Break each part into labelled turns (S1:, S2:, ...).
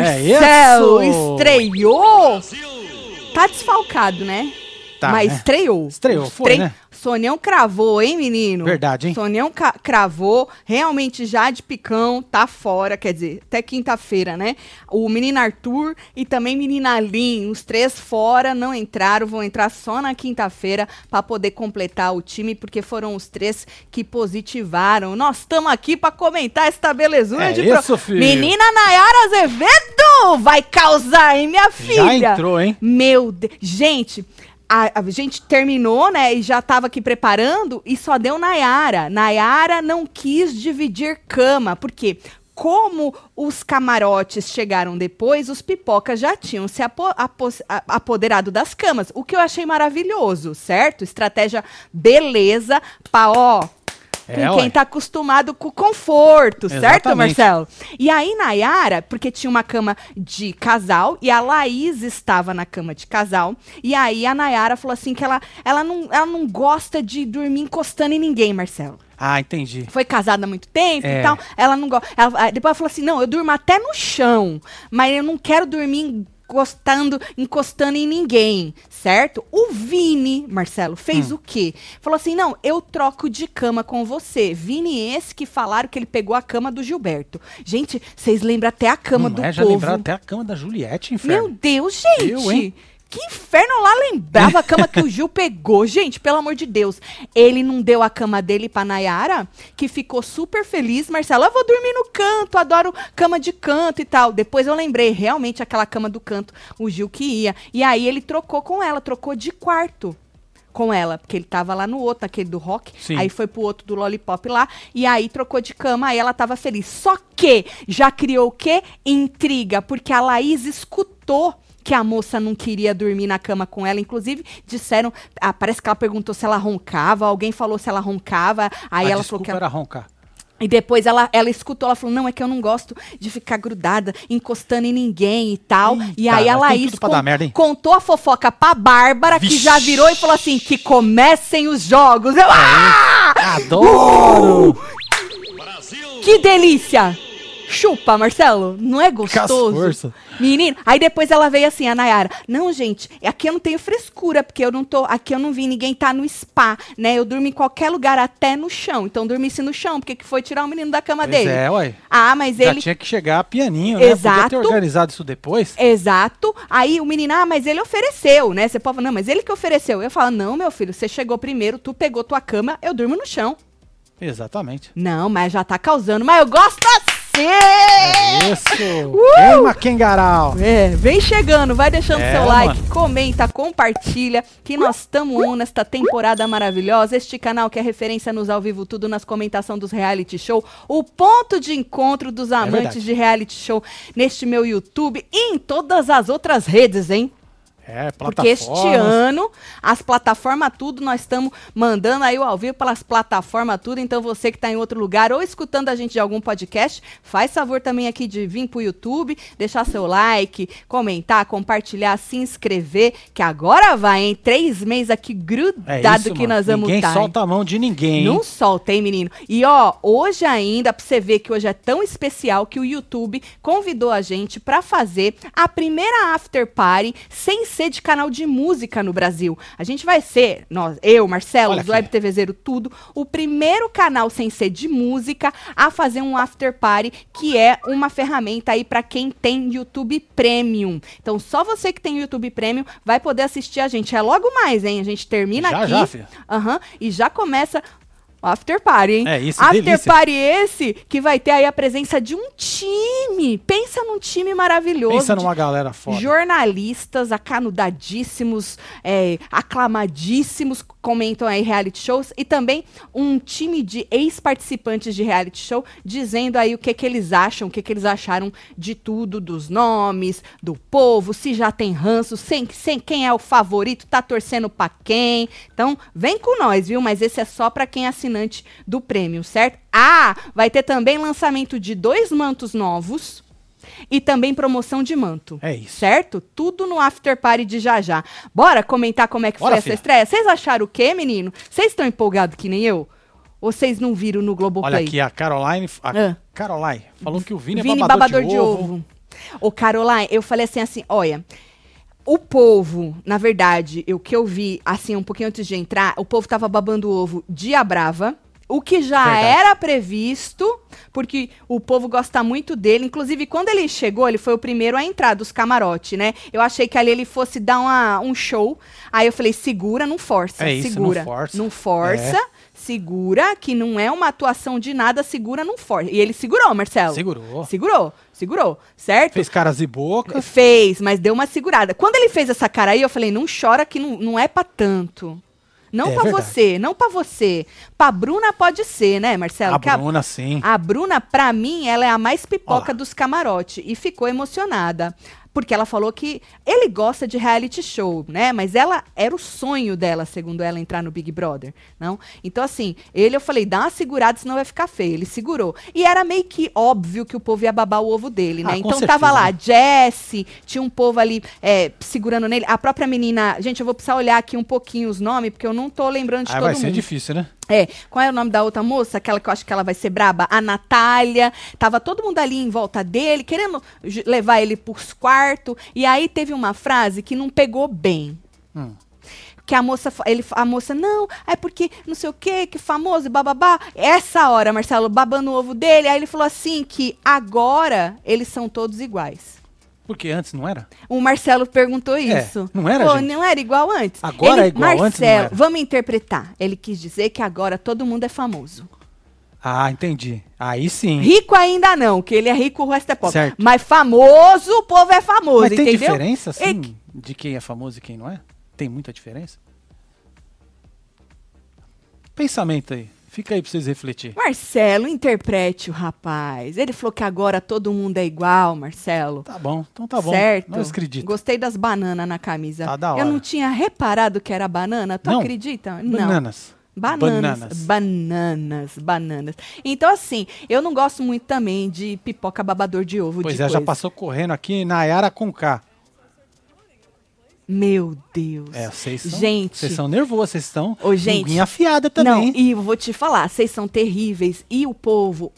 S1: Marcelo!
S2: É
S1: estreou! Tá desfalcado, né?
S2: Tá,
S1: Mas
S2: né?
S1: estreou.
S2: Estreou, foi, né?
S1: Sonião cravou, hein, menino?
S2: Verdade, hein?
S1: Sonião cravou, realmente já de picão, tá fora, quer dizer, até quinta-feira, né? O menino Arthur e também menina Lin, os três fora, não entraram, vão entrar só na quinta-feira pra poder completar o time, porque foram os três que positivaram. Nós estamos aqui pra comentar essa belezura
S2: É
S1: de
S2: isso, filho.
S1: Menina Nayara Azevedo vai causar, hein, minha filha?
S2: Já entrou, hein?
S1: Meu Deus. Gente, a, a gente terminou, né? E já tava aqui preparando e só deu Nayara. Nayara não quis dividir cama. Por quê? Como os camarotes chegaram depois, os pipocas já tinham se apo- apoderado das camas. O que eu achei maravilhoso, certo? Estratégia beleza pra, ó, com
S2: É,
S1: quem
S2: ué.
S1: tá acostumado com conforto, certo,
S2: Exatamente.
S1: Marcelo? E aí, Nayara, porque tinha uma cama de casal, e a Laís estava na cama de casal, e aí a Nayara falou assim que ela, ela, não, ela não gosta de dormir encostando em ninguém, Marcelo.
S2: Ah, entendi.
S1: Foi casada há muito tempo
S2: É.
S1: e tal, ela não gosta. Depois ela falou assim, não, eu durmo até no chão, mas eu não quero dormir encostando, encostando em ninguém, certo? O Vini, Marcelo, fez o quê? Falou assim, não, eu troco de cama com você. Vini esse que falaram que ele pegou a cama do Gilberto. Gente, vocês lembram até a cama
S2: não
S1: do
S2: é, já
S1: povo.
S2: lembraram até a cama da Juliette, inferno.
S1: Meu Deus, gente!
S2: Eu, hein?
S1: Que inferno lá lembrava a cama que o Gil pegou. Gente, pelo amor de Deus. Ele não deu a cama dele pra Nayara, que ficou super feliz. Marcelo, eu vou dormir no canto, adoro cama de canto e tal. Depois eu lembrei, realmente, aquela cama do canto, o Gil que ia. E aí ele trocou com ela, trocou de quarto com ela, porque ele tava lá no outro, aquele do rock,
S2: Sim.
S1: aí foi pro outro do lollipop lá, e aí trocou de cama, aí ela tava feliz. Só que já criou o quê? Intriga, porque a Laís escutou que a moça não queria dormir na cama com ela, inclusive disseram, ah, parece que ela perguntou se ela roncava, alguém falou se ela roncava, aí
S2: a
S1: ela falou que ela...
S2: era roncar.
S1: E depois ela, ela escutou, ela falou, não, é que eu não gosto de ficar grudada, encostando em ninguém e tal. e aí a Laís
S2: dar merda,
S1: contou a fofoca pra Bárbara, que
S2: Vixe.
S1: já virou e falou assim, que comecem os jogos. Eu, ah!
S2: Adoro!
S1: Que delícia! Chupa, Marcelo. Não é gostoso?
S2: força.
S1: Menino. Aí depois ela veio assim, a Nayara. Não, gente, aqui eu não tenho frescura, porque eu não tô. Aqui eu não vi ninguém tá no spa, né? Eu durmo em qualquer lugar, até no chão. Então dormisse no chão, porque que foi tirar o menino da cama
S2: Pois
S1: dele.
S2: é, ué.
S1: Ah, mas
S2: Já
S1: ele.
S2: tinha que chegar pianinho, né? Podia
S1: Exato.
S2: ter organizado isso depois.
S1: Exato. Aí o menino, ah, mas ele ofereceu, né? Você pode falar, não, mas ele que ofereceu. Eu falo, não, meu filho, você chegou primeiro, tu pegou tua cama, eu durmo no chão.
S2: Exatamente.
S1: Não, mas já tá causando. Mas eu gosto assim!
S2: É isso!
S1: Uh!
S2: Kengarau!
S1: É, vem chegando, vai deixando
S2: É,
S1: seu like,
S2: mano.
S1: comenta, compartilha, que nós estamos on nesta temporada maravilhosa. Este canal que é referência nos ao vivo tudo nas comentação dos reality show, o ponto de encontro dos amantes
S2: É
S1: de reality show neste meu YouTube e em todas as outras redes, hein?
S2: É,
S1: Porque este ano, as plataformas tudo, nós estamos mandando aí o ao vivo pelas plataformas tudo. Então, você que está em outro lugar ou escutando a gente de algum podcast, faz favor também aqui de vir pro YouTube, deixar seu like, comentar, compartilhar, se inscrever, que agora vai, hein? Três meses aqui
S2: É
S1: grudado
S2: isso,
S1: que
S2: mano.
S1: nós vamos
S2: Ninguém
S1: tá, hein?
S2: solta a mão de ninguém.
S1: Não
S2: hein?
S1: solta, hein, menino? E ó, hoje ainda, pra você ver que hoje é tão especial que o YouTube convidou a gente pra fazer a primeira after party sem ser de canal de música no Brasil. A gente vai ser, nós, eu, Marcelo,
S2: Olha
S1: do. Web TV Zero, tudo, o primeiro canal sem ser de música a fazer um after party, que é uma ferramenta aí pra quem tem YouTube Premium. Então, só você que tem YouTube Premium vai poder assistir a gente. É logo mais, hein? A gente termina
S2: Já,
S1: aqui.
S2: já, filho.
S1: Aham, e já começa after party, hein?
S2: É isso,
S1: After
S2: delícia.
S1: party esse que vai ter aí a presença de um time. Pensa num time maravilhoso.
S2: Pensa numa galera foda.
S1: Jornalistas acanudadíssimos, é, aclamadíssimos, comentam aí reality shows, e também um time de ex-participantes de reality show dizendo aí o que, que eles acham, o que, que eles acharam de tudo, dos nomes, do povo, se já tem ranço, sem, sem quem é o favorito, tá torcendo pra quem. Então, vem com nós, viu? Mas esse é só pra quem é assinante do prêmio, certo? Ah, vai ter também lançamento de dois mantos novos. E também promoção de manto.
S2: É isso.
S1: Certo? Tudo no after party de já já. Bora comentar como é que
S2: Bora,
S1: foi essa
S2: filha.
S1: estreia? Vocês acharam o quê, menino? Vocês estão empolgados que nem eu? Ou vocês não viram no Globoplay?
S2: Olha aqui, a Caroline. A
S1: Ah.
S2: Caroline falou que o Vini,
S1: Vini
S2: é babador, de, ovo.
S1: Ô, Caroline, eu falei assim, assim, olha, o povo, na verdade, o que eu vi, assim, um pouquinho antes de entrar, o povo tava babando ovo dia brava, o que já
S2: Verdade.
S1: era previsto, porque o povo gosta muito dele. Inclusive, quando ele chegou, ele foi o primeiro a entrar dos camarote, né? Eu achei que ali ele fosse dar uma- um show. Aí eu falei, segura, não força.
S2: É isso, não
S1: segura.
S2: força.
S1: Não força, segura, que não é uma atuação de nada, segura, não força. E ele segurou, Marcelo.
S2: Segurou.
S1: Segurou, segurou, certo?
S2: Fez caras e bocas.
S1: Fez, mas deu uma segurada. Quando ele fez essa cara aí, eu falei, não chora que não, não é pra tanto. Não
S2: É
S1: pra
S2: verdade.
S1: você, não pra você. Pra Bruna pode ser, né, Marcelo?
S2: A
S1: Que a,
S2: Bruna, sim.
S1: a Bruna, pra mim, ela é a mais pipoca
S2: Ó lá.
S1: dos camarote. E ficou emocionada. Porque ela falou que ele gosta de reality show, né? Mas ela era o sonho dela, segundo ela, entrar no Big Brother, não? Então, assim, ele eu falei, dá uma segurada, senão vai ficar feio. Ele segurou. E era meio que óbvio que o povo ia babar o ovo dele, né?
S2: Ah,
S1: então tava
S2: certeza,
S1: lá,
S2: né?
S1: Jesse, tinha um povo ali é, segurando nele. A própria menina. Gente, eu vou precisar olhar aqui um pouquinho os nomes, porque eu não tô lembrando de
S2: Aí
S1: todo
S2: vai
S1: mundo.
S2: ser difícil, né?
S1: É, qual é o nome da outra moça? Aquela que eu acho que ela vai ser braba? A Natália. Tava todo mundo ali em volta dele, querendo levar ele pros quartos. E aí teve uma frase que não pegou bem.
S2: Hum.
S1: Que a moça, ele, a moça, não, é porque não sei o que, que famoso, bababá. Essa hora, Marcelo, babando o ovo dele, aí ele falou assim que agora eles são todos iguais.
S2: Porque antes não era?
S1: O Marcelo perguntou isso.
S2: É, não era,
S1: Pô,
S2: gente?
S1: não era igual antes?
S2: Agora
S1: Ele-
S2: é igual, antes não
S1: Marcelo, vamos interpretar. Ele quis dizer que agora todo mundo é famoso.
S2: Ah, entendi. Aí sim.
S1: Rico ainda não, que ele é rico, o resto é pobre.
S2: Certo.
S1: Mas famoso, o povo é famoso,
S2: Mas tem
S1: entendeu?
S2: diferença, assim,
S1: É-
S2: de quem é famoso e quem não é? Tem muita diferença? Pensamento aí. Fica aí pra vocês refletir.
S1: Marcelo, interprete o rapaz. Ele falou que agora todo mundo é igual, Marcelo.
S2: Tá bom, então tá bom.
S1: certo?
S2: Nós acredito.
S1: Gostei das bananas na camisa.
S2: Tá da
S1: Eu
S2: hora.
S1: não tinha reparado que era banana. Tu
S2: Não.
S1: acredita? Não.
S2: Bananas.
S1: Bananas,
S2: Bananas.
S1: bananas, bananas. Então, assim, eu não gosto muito também de pipoca babador de ovo.
S2: Pois
S1: de
S2: é, já
S1: coisa.
S2: passou correndo aqui na Yara com K.
S1: Meu Deus.
S2: É, vocês são,
S1: Gente.
S2: vocês são nervosos, vocês estão
S1: Ô, gente.
S2: afiada
S1: Não,
S2: também.
S1: e eu vou te falar, vocês são terríveis. E o povo,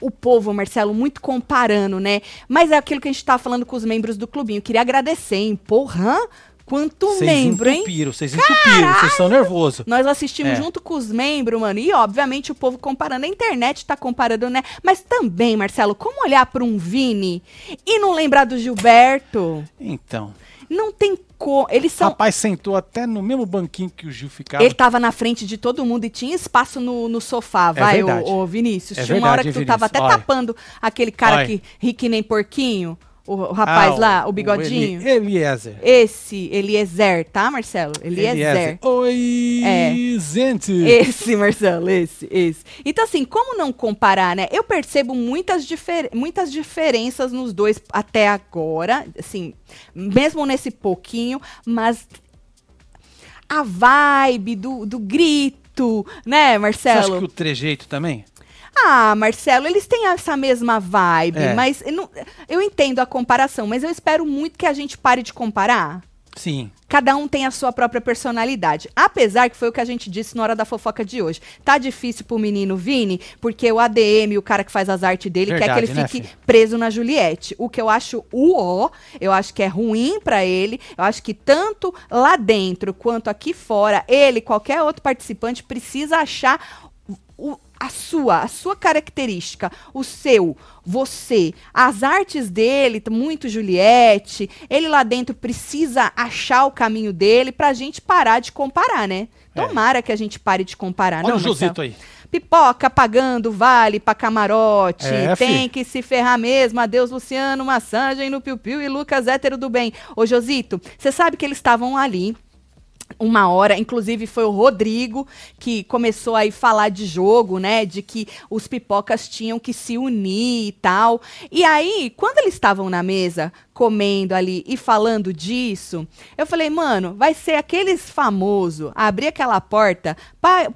S1: o povo, Marcelo, muito comparando, né? Mas é aquilo que a gente tá falando com os membros do clubinho. Queria agradecer, hein? Porra, quanto
S2: Vocês
S1: membro, hein?
S2: entupiram, vocês entupiram, vocês são nervosos.
S1: Nós assistimos
S2: É.
S1: junto com os membros, mano. E, obviamente, o povo comparando. A internet tá comparando, né? Mas também, Marcelo, como olhar pra um Vini e não lembrar do Gilberto?
S2: Então,
S1: Não tem como. Eles
S2: o
S1: são.
S2: rapaz sentou até no mesmo banquinho que o Gil ficava.
S1: Ele tava na frente de todo mundo e tinha espaço no, no sofá, vai, ô,
S2: verdade.
S1: ô, Vinícius.
S2: É
S1: tinha uma hora que
S2: verdade,
S1: tu tava até
S2: Vinícius. Olha.
S1: tapando aquele cara
S2: Olha.
S1: que ri que nem porquinho, o, o rapaz
S2: Ah,
S1: lá, o bigodinho.
S2: Eli- Eliezer.
S1: Esse, Eliezer, tá, Marcelo? Eliezer.
S2: Oi,
S1: É.
S2: gente.
S1: Esse, Marcelo, esse, esse. Então, assim, como não comparar, né? Eu percebo muitas, difer muitas diferenças nos dois até agora, assim, mesmo nesse pouquinho, mas a vibe do, do grito, né,
S2: Você
S1: Marcelo?
S2: acha que o trejeito também?
S1: Ah, Marcelo, eles têm essa mesma vibe,
S2: É.
S1: mas eu, não- eu entendo a comparação, mas eu espero muito que a gente pare de comparar.
S2: Sim.
S1: Cada um tem a sua própria personalidade. Apesar que foi o que a gente disse na hora da fofoca de hoje. Tá difícil pro menino Vini, porque o ADM, o cara que faz as artes dele, quer que
S2: Verdade,
S1: ele
S2: né,
S1: fique
S2: fi?
S1: preso na Juliette. O que eu acho o ó, eu acho que é ruim pra ele. Eu acho que tanto lá dentro quanto aqui fora, ele, qualquer outro participante, precisa achar o- a sua, a sua característica, o seu, você, as artes dele, muito Juliette, ele lá dentro precisa achar o caminho dele pra gente parar de comparar, né?
S2: É.
S1: Tomara que a gente pare de comparar,
S2: Olha
S1: não,
S2: o Josito aí.
S1: Pipoca pagando vale pra camarote.
S2: É,
S1: tem
S2: fi.
S1: que se ferrar mesmo. Adeus, Luciano, massagem no Piu Piu e Lucas hétero do bem. Ô, Josito, você sabe que eles estavam ali uma hora, inclusive foi o Rodrigo que começou aí falar de jogo, né, de que os pipocas tinham que se unir e tal. E aí, quando eles estavam na mesa comendo ali e falando disso, eu falei, mano, vai ser aqueles famoso abrir aquela porta para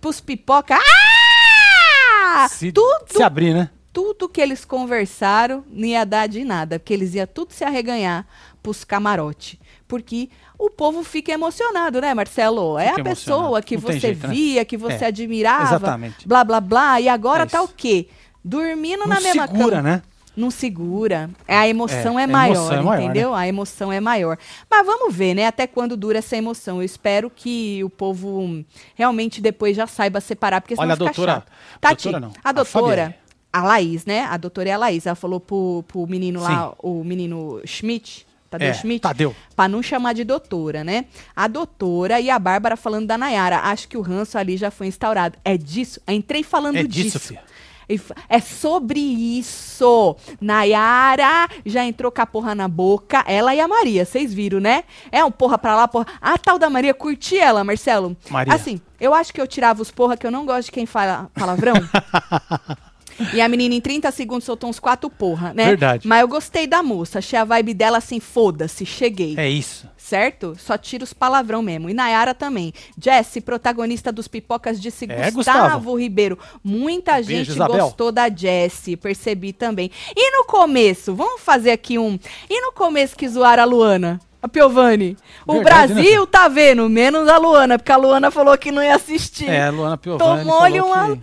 S1: pros pipoca. Ah!
S2: Se,
S1: tudo
S2: se abrir, né?
S1: tudo que eles conversaram não ia dar de nada, porque eles iam tudo se arreganhar pros camarote. Porque o povo fica emocionado, né, Marcelo? é
S2: Fica
S1: a pessoa
S2: emocionado.
S1: que
S2: Não
S1: você
S2: jeito, né?
S1: via, que você
S2: É,
S1: admirava,
S2: exatamente.
S1: blá blá blá, e agora
S2: É
S1: tá o quê? Dormindo
S2: Não
S1: na mesma
S2: segura,
S1: cama.
S2: né?
S1: Não segura. A emoção
S2: É,
S1: é,
S2: a
S1: maior,
S2: emoção é maior,
S1: entendeu? A emoção é maior. Mas vamos ver, né? Até quando dura essa emoção. Eu espero que o povo realmente depois já saiba separar, porque senão
S2: Olha, a doutora-
S1: chato. Tati,
S2: doutora não,
S1: a
S2: a
S1: doutora,
S2: Fabiane.
S1: a, Laís, né? A doutora é a Laís. Ela falou pro, pro menino lá, o menino Schmidt, Tadeu
S2: É,
S1: Schmidt,
S2: Tadeu.
S1: Pra não chamar de doutora, né? A doutora e a Bárbara falando da Nayara. Acho que o ranço ali já foi instaurado. É disso? Eu entrei falando
S2: É
S1: disso.
S2: disso, filha.
S1: Fa- É sobre isso. Nayara já entrou com a porra na boca. Ela e a Maria, vocês viram, né? É um porra pra lá, porra. A tal da Maria, curti ela, Marcelo.
S2: Maria.
S1: Assim, eu acho que eu tirava os porra, que eu não gosto de quem fala palavrão. E a menina em 30 segundos soltou uns quatro porra, né?
S2: Verdade.
S1: Mas eu gostei da moça. Achei a vibe dela assim, foda-se, cheguei
S2: É isso.
S1: certo? Só tira os palavrão mesmo. E Nayara também. Jesse, protagonista dos Pipocas, disse
S2: É,
S1: Gustavo,
S2: Gustavo.
S1: Ribeiro. Muita
S2: Beijo,
S1: gente
S2: Isabel.
S1: gostou da Jessie, percebi também. E no começo, vamos fazer aqui um. E no começo que zoaram a Luana? A Piovani. O
S2: Verdade, né,
S1: Brasil tá vendo, menos a Luana, porque a Luana falou que não ia assistir.
S2: É, a Luana Piovani
S1: Tomou-lhe uma.
S2: que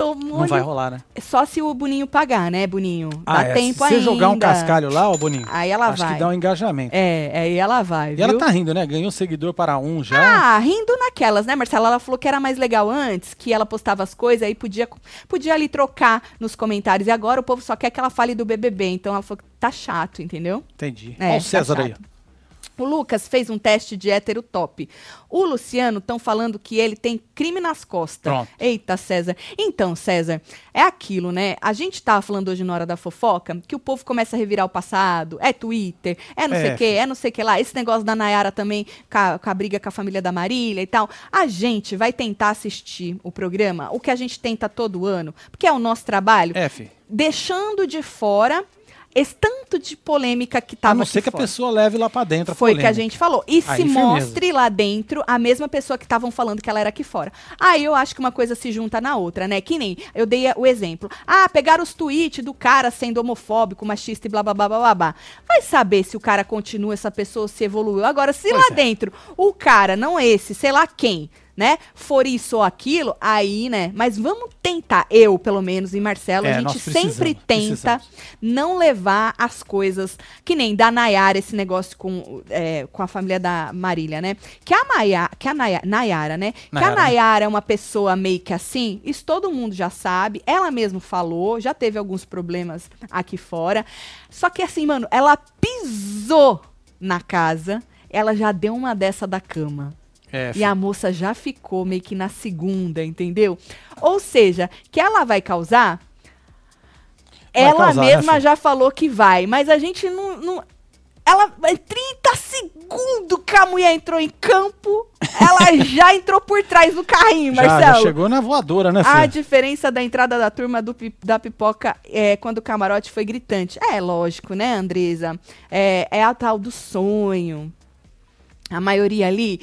S1: Tomou
S2: não vai rolar, né?
S1: Só se o Boninho pagar, né, Boninho? Dá
S2: Ah, é,
S1: tempo
S2: se você
S1: ainda.
S2: jogar um cascalho lá, ó, Boninho,
S1: Aí ela
S2: acho
S1: vai.
S2: que dá um engajamento.
S1: É, aí ela vai.
S2: E
S1: viu?
S2: ela tá rindo, né? Ganhou seguidor para um já.
S1: Ah, rindo naquelas, né, Marcela? Ela falou que era mais legal antes, que ela postava as coisas aí podia, podia ali trocar nos comentários. E agora o povo só quer que ela fale do BBB. Então ela falou que tá chato, entendeu?
S2: Entendi.
S1: É,
S2: Olha o
S1: tá
S2: César aí.
S1: O Lucas fez um teste de hétero top. O Luciano estão falando que ele tem crime nas costas.
S2: Pronto.
S1: Eita, César. Então, César, é aquilo, né? A gente tava falando hoje na hora da fofoca que o povo começa a revirar o passado. É Twitter, é não
S2: É,
S1: sei o quê, é não sei o que lá. Esse negócio da Nayara também, com a, com a briga com a família da Marília e tal. A gente vai tentar assistir o programa, o que a gente tenta todo ano, porque é o nosso trabalho,
S2: É, fi.
S1: deixando de fora esse tanto de polêmica que
S2: A
S1: tava
S2: não ser que a
S1: fora.
S2: pessoa leve lá pra dentro a
S1: Foi o que a gente falou. E
S2: Aí,
S1: se mostre lá dentro a mesma pessoa que estavam falando que ela era aqui fora. Aí eu acho que uma coisa se junta na outra, né? Que nem eu dei a- o exemplo. Ah, pegaram os tweets do cara sendo homofóbico, machista e blá blá blá blá blá. blá. Vai saber se o cara continua, essa pessoa se evoluiu. Agora, se
S2: Pois
S1: lá
S2: é.
S1: dentro o cara, não esse, sei lá quem, né, for isso ou aquilo, aí, né? Mas vamos tentar, eu pelo menos e Marcelo,
S2: É,
S1: a gente sempre tenta
S2: precisamos.
S1: não levar as coisas que nem da Nayara esse negócio com, é, com a família da Marília, né? Que a Maia, que a Naya- Nayara, né? que a
S2: Nayara, né?
S1: Nayara é uma pessoa meio que assim, isso todo mundo já sabe. Ela mesmo falou, já teve alguns problemas aqui fora. Só que assim, mano, ela pisou na casa, ela já deu uma dessa da cama.
S2: É,
S1: E a moça já ficou meio que na segunda, entendeu? Ou seja, que ela vai causar.
S2: Vai
S1: ela
S2: causar, né,
S1: mesma
S2: filho?
S1: já falou que vai, mas a gente não. não ela. é 30 segundos que a mulher entrou em campo, ela já entrou por trás do carrinho,
S2: já,
S1: Marcelo.
S2: já chegou na voadora, né,
S1: A
S2: filho?
S1: diferença da entrada da turma do da pipoca é quando o camarote foi gritante. É lógico, né, Andresa? É, é a tal do sonho. A maioria ali,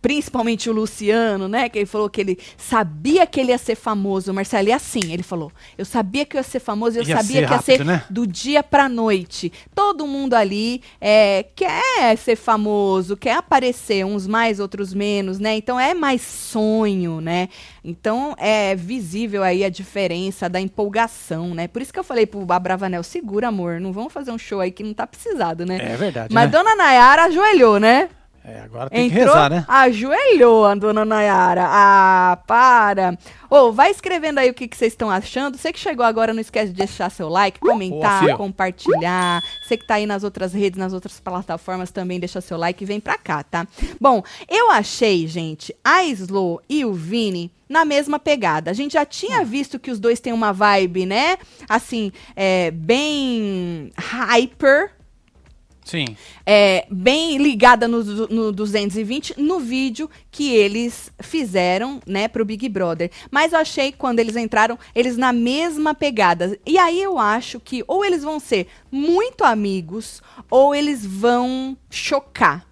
S1: principalmente o Luciano, né? Que ele falou que ele sabia que ele ia ser famoso. Marcelo, e assim, ele falou: Eu sabia que eu ia ser famoso, eu
S2: Ia
S1: sabia que ia ser
S2: rápido, né?
S1: do dia pra noite. Todo mundo ali é, quer ser famoso, quer aparecer, uns mais, outros menos, né? Então é mais sonho, né? Então é visível aí a diferença da empolgação, né? Por isso que eu falei pro Abravanel, segura, amor, não vamos fazer um show aí que não tá precisado, né?
S2: É verdade,
S1: Mas
S2: né?
S1: dona Nayara ajoelhou, né?
S2: É, agora tem
S1: Entrou,
S2: que rezar, né?
S1: ajoelhou a dona Nayara. Ah, para. Ô, vai escrevendo aí o que que vocês estão achando. Você que chegou agora, não esquece de deixar seu like, comentar,
S2: Boa,
S1: compartilhar. Você que tá aí nas outras redes, nas outras plataformas, também deixa seu like e vem pra cá, tá? Bom, eu achei, gente, a Slow e o Vini na mesma pegada. A gente já tinha visto que os dois têm uma vibe, né? Assim, é, bem hyper,
S2: Sim.
S1: é, bem ligada no, no 220 no vídeo que eles fizeram, né, pro Big Brother. Mas eu achei que quando eles entraram, eles na mesma pegada. E aí eu acho que ou eles vão ser muito amigos ou eles vão chocar.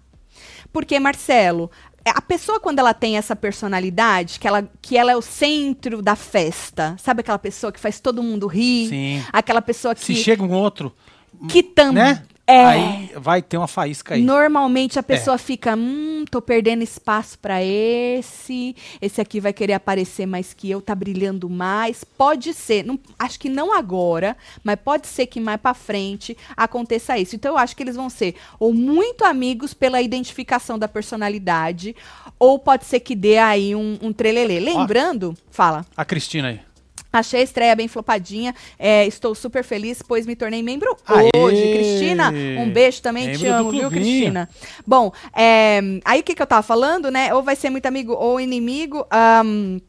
S1: Porque, Marcelo, a pessoa quando ela tem essa personalidade, que ela, que ela é o centro da festa, sabe aquela pessoa que faz todo mundo rir?
S2: Sim.
S1: Aquela pessoa
S2: Se
S1: que
S2: chega um outro,
S1: que também.
S2: né?
S1: É.
S2: aí vai ter uma faísca aí.
S1: Normalmente a
S2: É.
S1: pessoa fica, hum, tô perdendo espaço pra esse, esse aqui vai querer aparecer mais que eu, tá brilhando mais. Pode ser, não- acho que não agora, mas pode ser que mais pra frente aconteça isso. Então eu acho que eles vão ser ou muito amigos pela identificação da personalidade, ou pode ser que dê aí um, um trelelê. Lembrando, fala.
S2: A Cristina aí.
S1: Achei a estreia bem flopadinha. é, estou super feliz, pois me tornei membro
S2: Aê!
S1: hoje. Cristina, um beijo também, te
S2: Membro do
S1: amo, viu. Cristina? Bom, é, aí o que, que eu tava falando, né? Ou vai ser muito amigo ou inimigo. ahn,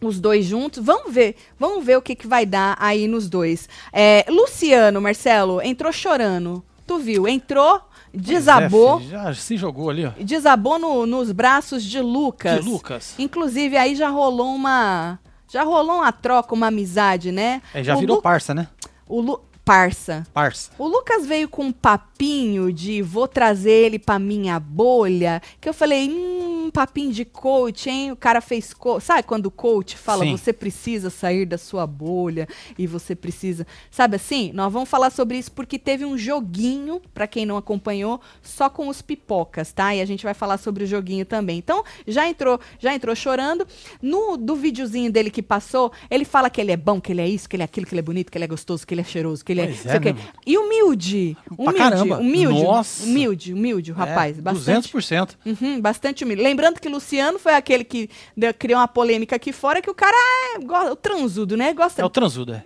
S1: os dois juntos. Vamos ver. Vamos ver o que, que vai dar aí nos dois. É, Luciano, Marcelo, entrou chorando. Tu viu? Entrou, desabou.
S2: Pois é, já se jogou ali, ó.
S1: Desabou no- nos braços de Lucas.
S2: De Lucas.
S1: Inclusive, aí já rolou uma. Já rolou uma troca, uma amizade, né?
S2: É, já
S1: o
S2: virou
S1: Lu-
S2: parça, né?
S1: o Lu- Parça.
S2: Parça.
S1: O Lucas veio com um papinho de vou trazer ele pra minha bolha, que eu falei, hum, papinho de coach, hein? O cara fez coach. Sabe quando o coach fala,
S2: Sim.
S1: você precisa sair da sua bolha e você precisa. Sabe assim? Nós vamos falar sobre isso porque teve um joguinho, pra quem não acompanhou, só com os pipocas, tá? E a gente vai falar sobre o joguinho também. Então, já entrou, já entrou chorando. No do videozinho dele que passou, ele fala que ele é bom, que ele é isso, que ele é aquilo, que ele é bonito, que ele é gostoso, que ele é cheiroso, que ele é. Sei
S2: é, mano?
S1: E humilde. Humilde.
S2: caramba.
S1: Humilde.
S2: Nossa.
S1: Humilde, humilde, o rapaz.
S2: É,
S1: bastante.
S2: 200%.
S1: Uhum, bastante humilde. Lembrando que Luciano foi aquele que deu- criou uma polêmica aqui fora, que o cara é go- o transudo, né? Gosta.
S2: É o transudo, é.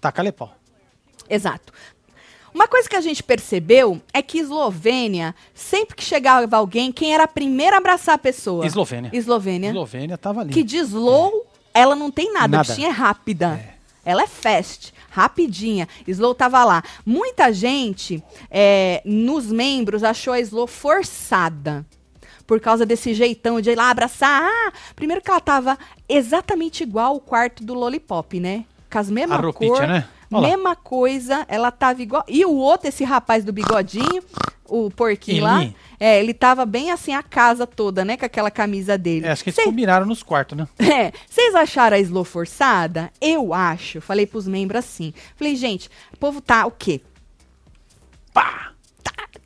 S2: Taca-lhe pau.
S1: Exato. Uma coisa que a gente percebeu é que Eslovênia, sempre que chegava alguém, quem era a primeira a abraçar a pessoa?
S2: Eslovênia.
S1: Eslovênia.
S2: Eslovênia tava ali.
S1: Que de slow, ela não tem nada. A
S2: Nada.
S1: bichinha é rápida. Ela é fast, rapidinha. Slow tava lá. Muita gente, é, nos membros, achou a Slow forçada. Por causa desse jeitão de ir lá abraçar. Ah, primeiro que ela tava exatamente igual o quarto do Lollipop, né? Com as mesmas
S2: A roupinha,
S1: cor,
S2: né?
S1: Mesma coisa, ela tava igual. E o outro, esse rapaz do bigodinho, o porquinho lá, é, ele tava bem assim a casa toda, né? Com aquela camisa dele.
S2: É, acho que eles
S1: Cê-
S2: combinaram nos quartos, né?
S1: é, vocês acharam a Slow forçada? Eu acho. Falei pros membros assim. Falei, gente, o povo tá o quê?
S2: Pá!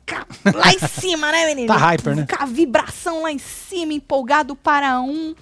S1: Ca- Lá em cima, né, menino?
S2: Tá hyper, né?
S1: Com a vibração lá em cima, empolgado para um.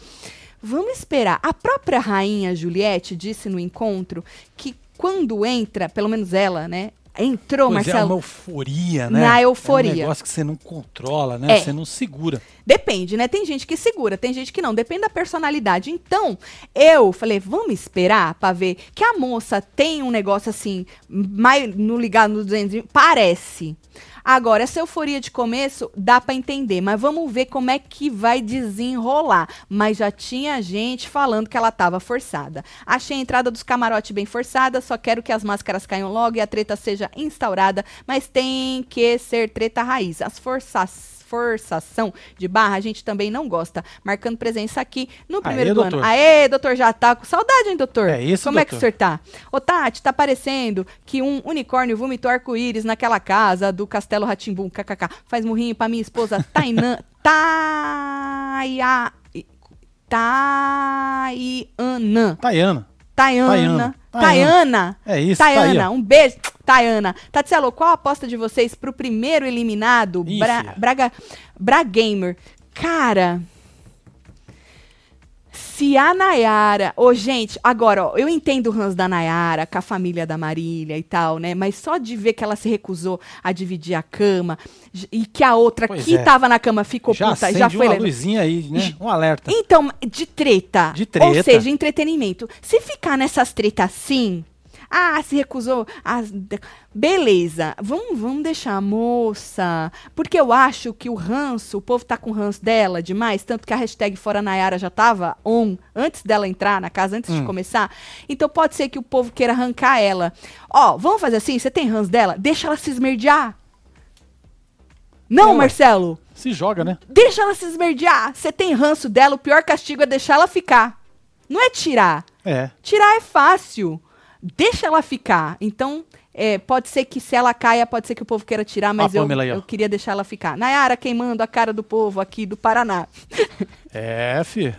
S1: Vamos esperar. A própria rainha Juliette disse no encontro que quando entra, pelo menos ela, né? Entrou,
S2: Pois é, é uma
S1: Marcelo.
S2: euforia, né?
S1: Na
S2: É
S1: euforia.
S2: um negócio que você não controla, né?
S1: É.
S2: Você não segura.
S1: Depende, né? Tem gente que segura, tem gente que não. Depende da personalidade. Então, eu falei, vamos esperar pra ver que a moça tem um negócio assim, mais no ligado no 200, parece. Agora, essa euforia de começo dá pra entender, mas vamos ver como é que vai desenrolar. Mas já tinha gente falando que ela tava forçada. Achei a entrada dos camarotes bem forçada, só quero que as máscaras caiam logo e a treta seja instaurada, mas tem que ser treta raiz. As forças forçação de barra, a gente também não gosta. Marcando presença aqui no primeiro
S2: Aê,
S1: do ano.
S2: doutor.
S1: Aê, doutor, já tá com saudade, hein, doutor?
S2: É isso,
S1: Como é que o
S2: doutor.
S1: senhor tá? Ô, Tati, tá parecendo que um unicórnio vomitou arco-íris naquela casa do Castelo Ratimbum, kkk. Faz murrinho pra minha esposa Tainan... Taia... Taiana.
S2: Tayana.
S1: Tayana.
S2: Tayana.
S1: Tayana.
S2: É isso,
S1: Tayana, um beijo. Tayana. Tatielo, qual a aposta de vocês pro primeiro eliminado? Bra. Braga, Bragamer. Cara, se a Nayara. Ô, gente, agora, ó, eu entendo o Hans da Nayara, com a família da Marília e tal, né? Mas só de ver que ela se recusou a dividir a cama e que a outra
S2: Pois
S1: que
S2: é.
S1: tava na cama ficou
S2: Já
S1: puta, já foi.
S2: uma luzinha aí, né? Um alerta.
S1: Então, de treta.
S2: De treta.
S1: Ou seja, entretenimento. Se ficar nessas tretas assim. Ah, se recusou. ah, de- beleza. Vamos, vamos deixar a moça. Porque eu acho que o ranço, o povo tá com ranço dela demais. Tanto que a hashtag Fora Nayara já tava on antes dela entrar na casa, antes de
S2: Hum.
S1: começar. Então pode ser que o povo queira arrancar ela. Ó, vamos fazer assim? Você tem ranço dela? Deixa ela se esmerdear. Não,
S2: Ué.
S1: Marcelo.
S2: Se joga, né?
S1: Deixa ela se esmerdear. Você tem ranço dela, o pior castigo é deixar ela ficar. Não é tirar.
S2: É.
S1: Tirar é fácil. Deixa ela ficar. Então, é, pode ser que se ela caia, pode ser que o povo queira tirar, mas
S2: Ó a
S1: eu, eu queria deixar ela ficar. Nayara queimando a cara do povo aqui do Paraná.
S2: É, fi.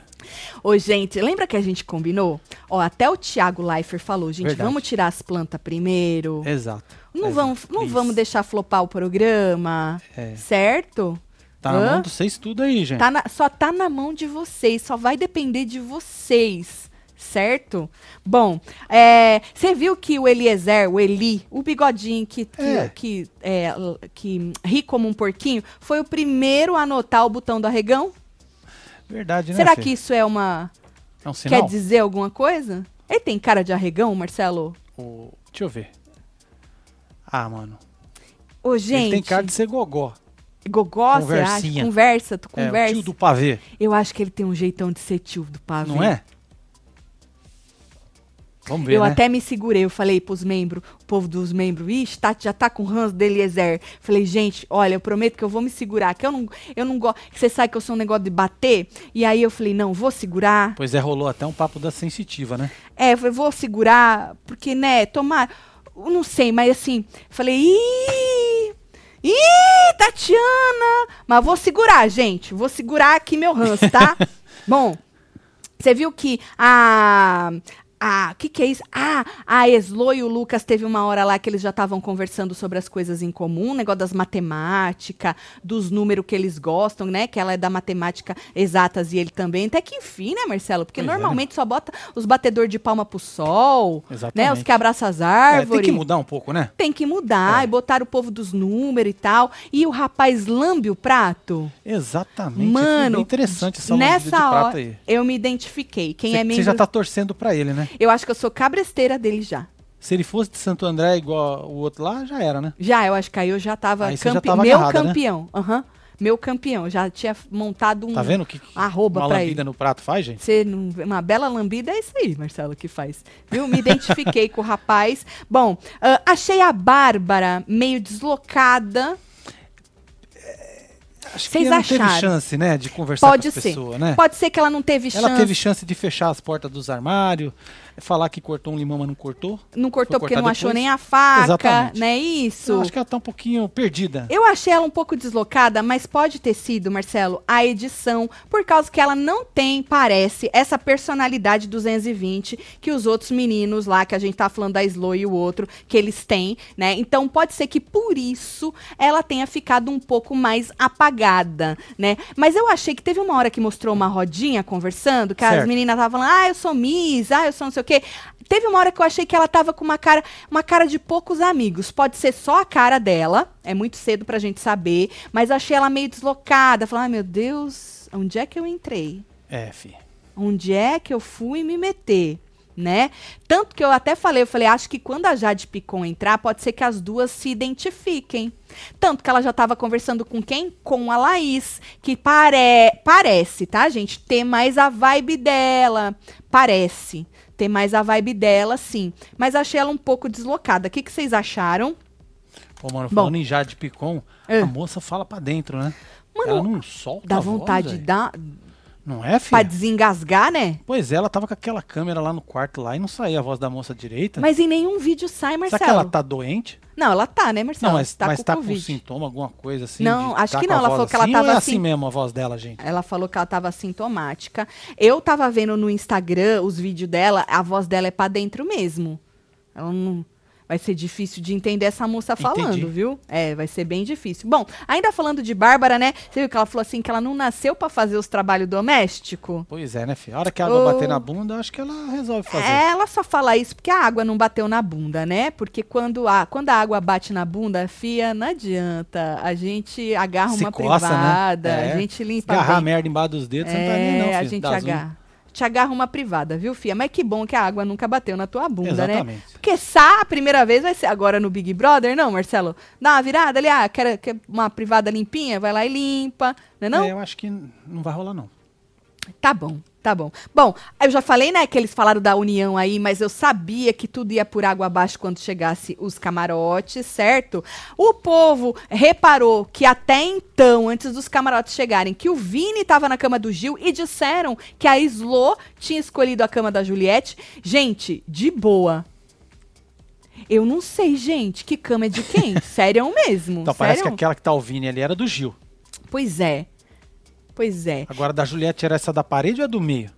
S1: Ô, gente, lembra que a gente combinou? Ó, até o Thiago Leifert falou, gente,
S2: Verdade.
S1: vamos tirar as plantas primeiro.
S2: Exato.
S1: Não,
S2: Exato.
S1: vamos, não
S2: Isso.
S1: vamos deixar flopar o programa,
S2: É.
S1: certo?
S2: Tá na
S1: Hã?
S2: mão de vocês tudo aí, gente.
S1: Tá na- só tá na mão de vocês, só vai depender de vocês, certo? Bom, é, você viu que o Eliezer, o Eli, o bigodinho que, que,
S2: É.
S1: que, é, que ri como um porquinho, foi o primeiro a anotar o botão do arregão?
S2: Verdade, né?
S1: Será
S2: Fê?
S1: que isso é uma.
S2: é um sinal?
S1: quer dizer alguma coisa? Ele tem cara de arregão, Marcelo?
S2: O- Deixa eu ver. Ah, mano.
S1: Ô, gente.
S2: Ele tem cara de ser gogó.
S1: Gogó, você acha? Conversa, tu
S2: É, o
S1: conversa.
S2: tio do pavê.
S1: Eu acho que ele tem um jeitão de ser tio do pavê.
S2: Não é? Vamos ver,
S1: eu
S2: né?
S1: até me segurei, eu falei pros membros, o povo dos membros, ixi, tá, já tá com ranço do Eliezer. Falei, gente, olha, eu prometo que eu vou me segurar, que eu não, eu não gosto, que você sabe que eu sou um negócio de bater. E aí eu falei, não, vou segurar.
S2: Pois é, rolou até um papo da sensitiva, né?
S1: É, eu falei, vou segurar, porque, né, tomar, eu não sei, mas assim, falei, ih, ih, Tatiana, mas vou segurar, gente, vou segurar aqui meu ranço, tá? Bom, você viu que a. A, que que é isso? Ah, a Eslo e o Lucas teve uma hora lá que eles já estavam conversando sobre as coisas em comum, negócio das matemáticas, dos números que eles gostam, né? Que ela é da matemática exatas e ele também. Até que enfim, né, Marcelo? Porque
S2: Pois é,
S1: normalmente só bota os batedor de palma pro sol, né?
S2: Exatamente.
S1: Os que abraçam as
S2: É,
S1: árvores.
S2: tem que mudar um pouco, né?
S1: Tem que mudar
S2: É.
S1: e botar o povo dos números e tal. E o rapaz lambe o prato.
S2: Exatamente.
S1: Mano,
S2: bem interessante essa
S1: nessa hora
S2: aí.
S1: eu me identifiquei. Quem
S2: Você
S1: é
S2: você
S1: membro
S2: já tá torcendo pra ele, né?
S1: Eu acho que eu sou cabresteira dele já.
S2: Se ele fosse de Santo André igual o outro lá, já era, né?
S1: Já, eu acho que aí eu já tava,
S2: você já
S1: campe-
S2: tava
S1: meu
S2: agarrada, né?
S1: campeão. Aham. Meu campeão. Já tinha montado um
S2: Tá vendo que que
S1: arroba
S2: uma lambida
S1: ele.
S2: no prato faz, gente?
S1: Uma bela lambida é isso aí, Marcelo, que faz. Viu? Me identifiquei com o rapaz. Bom, ah, achei a Bárbara meio deslocada.
S2: Acho
S1: Vocês
S2: que não teve
S1: acharam?
S2: chance, né, de conversar
S1: Pode
S2: com as
S1: ser.
S2: pessoas, né?
S1: Pode ser que ela não teve
S2: Ela
S1: chance.
S2: teve chance de fechar as portas dos armários, falar que cortou um limão, mas não cortou.
S1: Não cortou porque não
S2: cortar
S1: achou
S2: depois?
S1: nem a faca,
S2: Exatamente.
S1: né? Isso.
S2: Eu acho que ela tá um pouquinho perdida.
S1: Eu achei ela um pouco deslocada, mas pode ter sido, Marcelo, a edição, por causa que ela não tem, parece, essa personalidade 220 que os outros meninos lá, que a gente tá falando da Slow e o outro, que eles têm, né? Então pode ser que por isso ela tenha ficado um pouco mais apagada, né? Mas eu achei que teve uma hora que mostrou uma rodinha conversando, que as
S2: Certo.
S1: meninas estavam falando, ah, eu sou Miss, ah, eu sou não sei o quê. Teve uma hora que eu achei que ela tava com uma cara, uma cara de poucos amigos. Pode ser só a cara dela, é muito cedo pra gente saber, mas achei ela meio deslocada, falando, ai meu Deus, onde é que eu entrei?
S2: É, fi.
S1: Onde é que eu fui me meter? Né? Tanto que eu até falei, eu falei, acho que quando a Jade Picon entrar, pode ser que as duas se identifiquem. Tanto que ela já estava conversando com quem? Com a Laís, que pare... parece, tá, gente? Ter mais a vibe dela. Parece. Ter mais a vibe dela, sim. Mas achei ela um pouco deslocada. O que, que vocês acharam?
S2: Ô, mano,
S1: Bom.
S2: falando em Jade Picon,
S1: É.
S2: a moça fala pra dentro, né?
S1: Mano,
S2: ela não solta
S1: Dá
S2: a voz,
S1: vontade de dar.
S2: Não é,
S1: Pra
S2: filho?
S1: desengasgar, né?
S2: Pois é, ela tava com aquela câmera lá no quarto lá e não saía a voz da moça direita.
S1: Mas em nenhum vídeo sai, Marcelo.
S2: Será que ela tá doente?
S1: Não, ela tá, né, Marcelo?
S2: Não, mas
S1: tá
S2: mas
S1: com
S2: tá com
S1: Covid.
S2: sintoma, alguma coisa assim?
S1: Não, acho
S2: tá
S1: que
S2: com
S1: não, ela falou que ela
S2: assim,
S1: tava
S2: ou é
S1: assim-
S2: assim mesmo a voz dela, gente.
S1: Ela falou que ela tava sintomática. Eu tava vendo no Instagram os vídeos dela, a voz dela é pra dentro mesmo. Ela não. Vai ser difícil de entender essa moça falando,
S2: Entendi.
S1: viu? É, vai ser bem difícil. Bom, ainda falando de Bárbara, né? Você viu que ela falou assim que ela não nasceu pra fazer os trabalhos domésticos?
S2: Pois é, né, filho? A hora que a água
S1: Ô.
S2: bater na bunda, acho que ela resolve fazer.
S1: É, ela só fala isso porque a água não bateu na bunda, né? Porque quando a, quando a água bate na bunda, fia, não adianta. A gente agarra
S2: Se
S1: uma
S2: coça, né?
S1: privada,
S2: É.
S1: a gente limpa
S2: Agarrar a
S1: bem.
S2: merda embaixo dos dedos, você não tá nem não,
S1: É,
S2: filho.
S1: a gente agarra. Te agarra uma privada, viu, fia? Mas que bom que a água nunca bateu na tua bunda, né?
S2: Exatamente.
S1: Porque só a primeira vez vai ser agora no Big Brother, não, Marcelo? Dá uma virada ali, ah, quer, quer uma privada limpinha? Vai lá e limpa, né não?
S2: É, eu acho que não vai rolar, não.
S1: Tá bom, tá bom. Bom, eu já falei, né, que eles falaram da união aí, mas eu sabia que tudo ia por água abaixo quando chegasse os camarotes, certo? O povo reparou que até então, antes dos camarotes chegarem, que o Vini tava na cama do Gil e disseram que a Slo tinha escolhido a cama da Juliette. Gente, de boa. Eu não sei, gente, que cama é de quem? Sério mesmo?
S2: Então parece que
S1: sério?
S2: aquela que tá ouvindo ali era do Gil.
S1: Pois é. Pois é.
S2: Agora, da Juliette era essa da parede ou é do meio?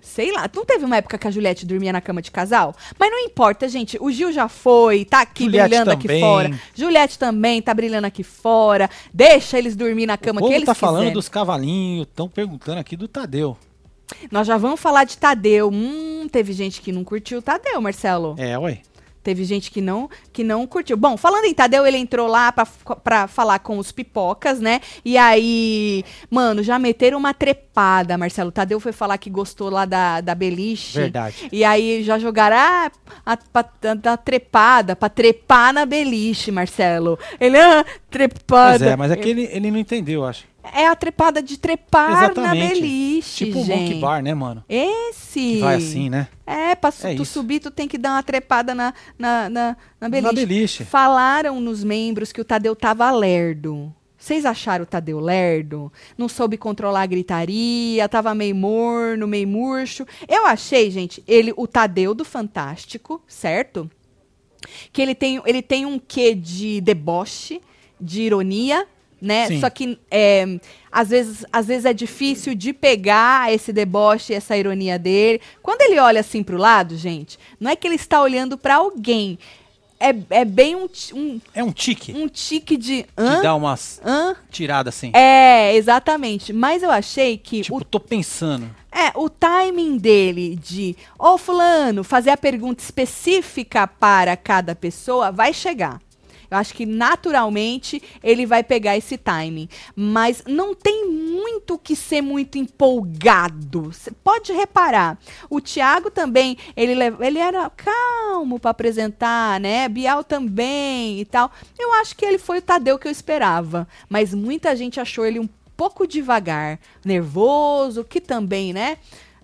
S1: Sei lá, não teve uma época que a Juliette dormia na cama de casal? Mas não importa, gente. O Gil já foi, tá aqui
S2: Juliette
S1: brilhando aqui
S2: também.
S1: fora. Juliette também tá brilhando aqui fora. Deixa eles dormir na cama
S2: o
S1: que eles
S2: tá falando
S1: quiserem.
S2: dos cavalinhos, estão perguntando aqui do Tadeu.
S1: Nós já vamos falar de Tadeu. Hum, teve gente que não curtiu o Tadeu, Marcelo.
S2: É, ué.
S1: Teve gente que não, que não curtiu. Bom, falando em Tadeu, ele entrou lá pra, pra falar com os pipocas, né? E aí, mano, já meteram uma trepada, Marcelo. Tadeu foi falar que gostou lá da, da Beliche.
S2: Verdade.
S1: E aí já jogaram ah, a, a- da trepada, pra trepar na Beliche, Marcelo. Ele, ah, trepada.
S2: Pois é, mas é que ele, ele não entendeu, eu acho.
S1: É a trepada de trepar na
S2: Exatamente.
S1: Beliche,
S2: Tipo
S1: gente.
S2: Monkey Bar, né, mano?
S1: Esse.
S2: Que vai assim, né?
S1: É, pra su-
S2: É
S1: tu
S2: isso.
S1: subir, tu tem que dar uma trepada na, na, na, na beliche.
S2: Na beliche.
S1: Falaram nos membros que o Tadeu tava lerdo. Vocês acharam o Tadeu lerdo? Não soube controlar a gritaria, tava meio morno, meio murcho. Eu achei, gente, ele, o Tadeu do Fantástico, certo? Que ele tem, ele tem um quê de deboche, de ironia, né?
S2: Sim.
S1: Só que é, às, vezes, às vezes é difícil de pegar esse deboche, essa ironia dele. Quando ele olha assim pro lado, gente, não é que ele está olhando para alguém. É, é bem um, um,
S2: É um tique
S1: um tique de.
S2: que
S1: Hã?
S2: dá umas
S1: Hã?
S2: tiradas assim.
S1: É, exatamente. Mas eu achei que
S2: tipo,
S1: o
S2: tô pensando.
S1: é, o timing dele de, ô fulano, fazer a pergunta específica para cada pessoa vai chegar. Eu acho que naturalmente ele vai pegar esse timing. Mas não tem muito que ser muito empolgado. Você pode reparar. O Thiago também, ele, ele era calmo para apresentar, né? Bial também e tal. Eu acho que ele foi o Tadeu que eu esperava. Mas muita gente achou ele um pouco devagar, nervoso, que também, né?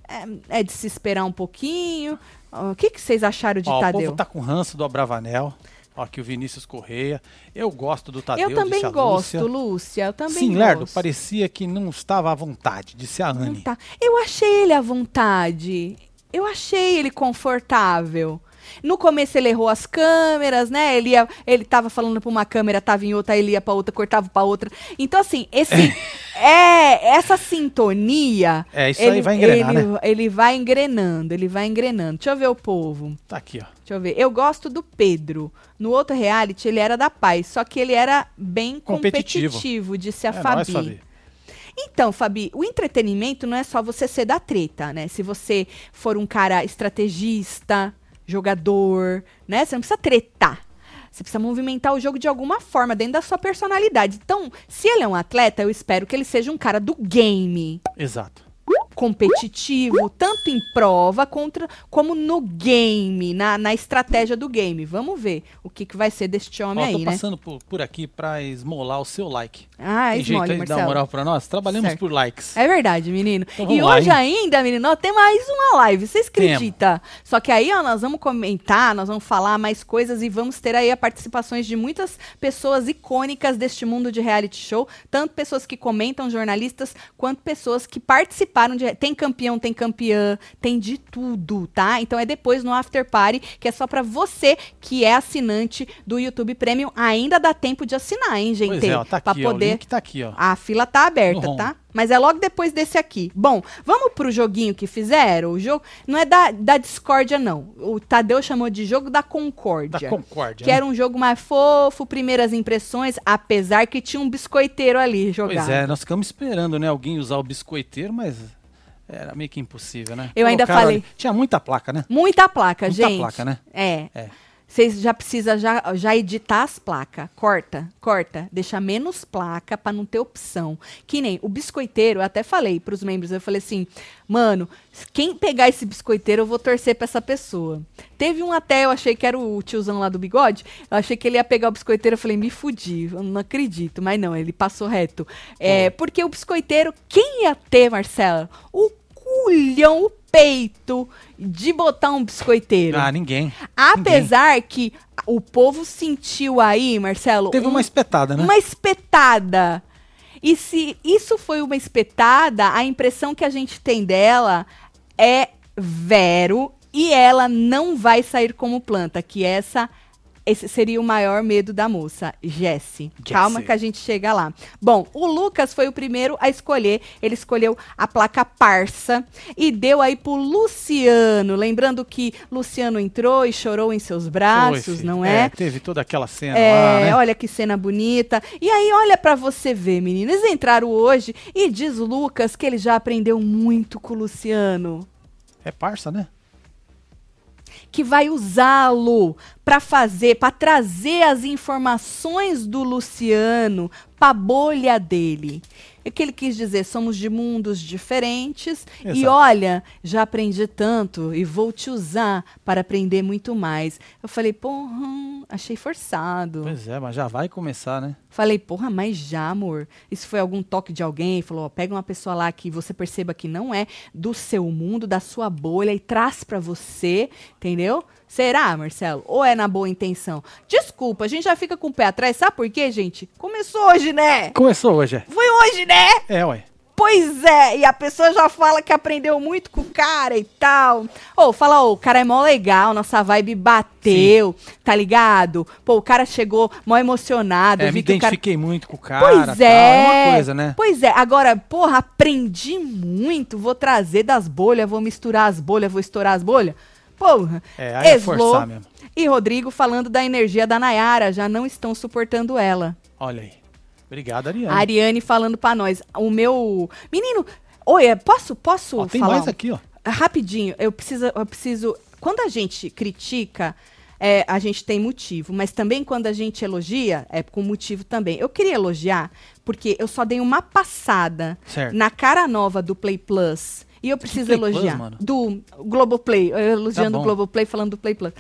S1: É, é de se esperar um pouquinho. O que, que vocês acharam de
S2: Ó, o
S1: Tadeu?
S2: povo tá com ranço do Abravanel. Aqui o Vinícius Correia. Eu gosto do Tadeu,
S1: eu também gosto,
S2: Lúcia.
S1: Lúcia. Eu também
S2: Sim, Lerdo,
S1: gosto.
S2: parecia que não estava à vontade, disse a Anne.
S1: tá. Eu achei ele à vontade. Eu achei ele confortável. No começo ele errou as câmeras, né? Ele, ia, ele tava falando pra uma câmera, tava em outra, ele ia pra outra, cortava pra outra. Então, assim, esse. é, essa sintonia.
S2: É, isso
S1: ele,
S2: aí vai engrenar,
S1: ele,
S2: né?
S1: ele vai engrenando, ele vai engrenando. Deixa eu ver o povo.
S2: Tá aqui, ó.
S1: Deixa eu ver. Eu gosto do Pedro. No outro reality, ele era da paz, só que ele era bem
S2: Competitivo.
S1: competitivo, disse a
S2: é
S1: Fabi.
S2: nóis, Fabi.
S1: Então, Fabi, o entretenimento não é só você ser da treta, né? Se você for um cara estrategista, jogador, né? Você não precisa tretar. Você precisa movimentar o jogo de alguma forma, dentro da sua personalidade. Então, se ele é um atleta, eu espero que ele seja um cara do game.
S2: Exato.
S1: Competitivo, tanto em prova contra, como no game, na, na estratégia do game. Vamos ver o que, que vai ser deste homem
S2: Ó, tô
S1: aí, né?
S2: passando por, por aqui pra esmolar o seu like.
S1: Ah,
S2: Tem jeito
S1: esmole,
S2: aí de dar
S1: Marcelo.
S2: moral pra nós? Trabalhamos
S1: Certo.
S2: por likes.
S1: É verdade, menino.
S2: Então
S1: e
S2: lá,
S1: hoje ainda, menino, ó, tem mais uma live. Vocês acreditam? Só que aí, ó, nós vamos comentar, nós vamos falar mais coisas e vamos ter aí a participações de muitas pessoas icônicas deste mundo de reality show. Tanto pessoas que comentam, jornalistas, quanto pessoas que participaram de. Tem campeão, tem campeã, tem de tudo, tá? Então é depois no After Party, que é só pra você que é assinante do YouTube Premium. Ainda dá tempo de assinar, hein, gente?
S2: Pois é, ó, tá aqui, ó. O
S1: poder
S2: link tá aqui, ó.
S1: a fila tá aberta, tá? Mas é logo depois desse aqui. Bom, vamos pro joguinho que fizeram? O jogo não é da, da discórdia, não. O Tadeu chamou de jogo da
S2: Da
S1: concórdia.
S2: Concórdia.
S1: que
S2: né?
S1: era um jogo mais fofo, primeiras impressões, apesar que tinha um biscoiteiro ali jogado.
S2: Pois é, nós ficamos esperando, né? Alguém usar o biscoiteiro, mas era meio que impossível, né?
S1: Eu ainda falei.
S2: ali- Tinha muita placa, né?
S1: Muita placa,
S2: Muita
S1: gente.
S2: placa, né?
S1: É.
S2: É.
S1: Vocês já precisa já, já editar as placas. Corta, corta. Deixa menos placa pra não ter opção. Que nem o biscoiteiro, eu até falei pros membros, eu falei assim, mano, quem pegar esse biscoiteiro, eu vou torcer pra essa pessoa. Teve um até, eu achei que era o tiozão lá do bigode, eu achei que ele ia pegar o biscoiteiro, eu falei, me fudi, eu não acredito. Mas não, ele passou reto. É, porque o biscoiteiro, quem ia ter, Marcela? O culhão, o peito de botar um biscoiteiro.
S2: Ah, ninguém.
S1: Apesar que o povo sentiu aí, Marcelo,
S2: Teve
S1: um-
S2: uma espetada, né?
S1: uma espetada. E se isso foi uma espetada, a impressão que a gente tem dela é Vero e ela não vai sair como planta, que essa Esse seria o maior medo da moça, Jesse. Calma que a gente chega lá. Bom, o Lucas foi o primeiro a escolher. Ele escolheu a placa parça e deu aí pro Luciano. Lembrando que Luciano entrou e chorou em seus braços, não é?
S2: Teve toda aquela cena
S1: É,
S2: lá, né?
S1: olha que cena bonita. E aí, olha pra você ver, meninas. Eles entraram hoje e diz o Lucas que ele já aprendeu muito com o Luciano.
S2: É parça, né?
S1: Que vai usá-lo pra fazer, pra trazer as informações do Luciano pra bolha dele. É que ele quis dizer, somos de mundos diferentes e
S2: Exato.
S1: olha, já aprendi tanto e vou te usar para aprender muito mais. Eu falei, porra, achei forçado.
S2: Pois é, mas já vai começar, né?
S1: Falei, porra, mas já, amor. Isso foi algum toque de alguém? Falou, ó, pega uma pessoa lá que você perceba que não é do seu mundo, da sua bolha e traz pra você, entendeu? Será, Marcelo? Ou é na boa intenção? Desculpa, a gente já fica com o pé atrás. Sabe por quê, gente? Começou hoje, né?
S2: Começou hoje, é.
S1: Foi hoje, né?
S2: É, ué.
S1: Pois é, e a pessoa já fala que aprendeu muito com o cara e tal. Ô, fala, ô, o cara é mó legal, nossa vibe bateu, tá ligado? Pô, o cara chegou mó emocionado.
S2: É,
S1: eu
S2: me
S1: vi que o cara...
S2: identifiquei muito com o cara.
S1: Pois
S2: tal,
S1: é.
S2: É uma coisa, né?
S1: Pois é. Agora, porra, aprendi muito. Vou trazer das bolhas, vou misturar as bolhas, vou estourar as bolhas. Porra.
S2: É, aí é forçar mesmo.
S1: e Rodrigo falando da energia da Nayara, já não estão suportando ela.
S2: Olha aí. Obrigado, Ariane.
S1: A Ariane falando pra nós. O meu. Menino, oi, é, posso, posso
S2: Ó, tem
S1: falar?
S2: mais
S1: um-
S2: aqui, ó.
S1: Rapidinho, eu preciso, eu preciso. Quando a gente critica, é, a gente tem motivo, mas também quando a gente elogia, é com motivo também. Eu queria elogiar, porque eu só dei uma passada
S2: Certo.
S1: na cara nova do Play Plus. E eu preciso
S2: Play Plus,
S1: elogiar.
S2: mano?
S1: do Globoplay. Eu elogiando
S2: Tá
S1: o. Globoplay, falando do Play Plus.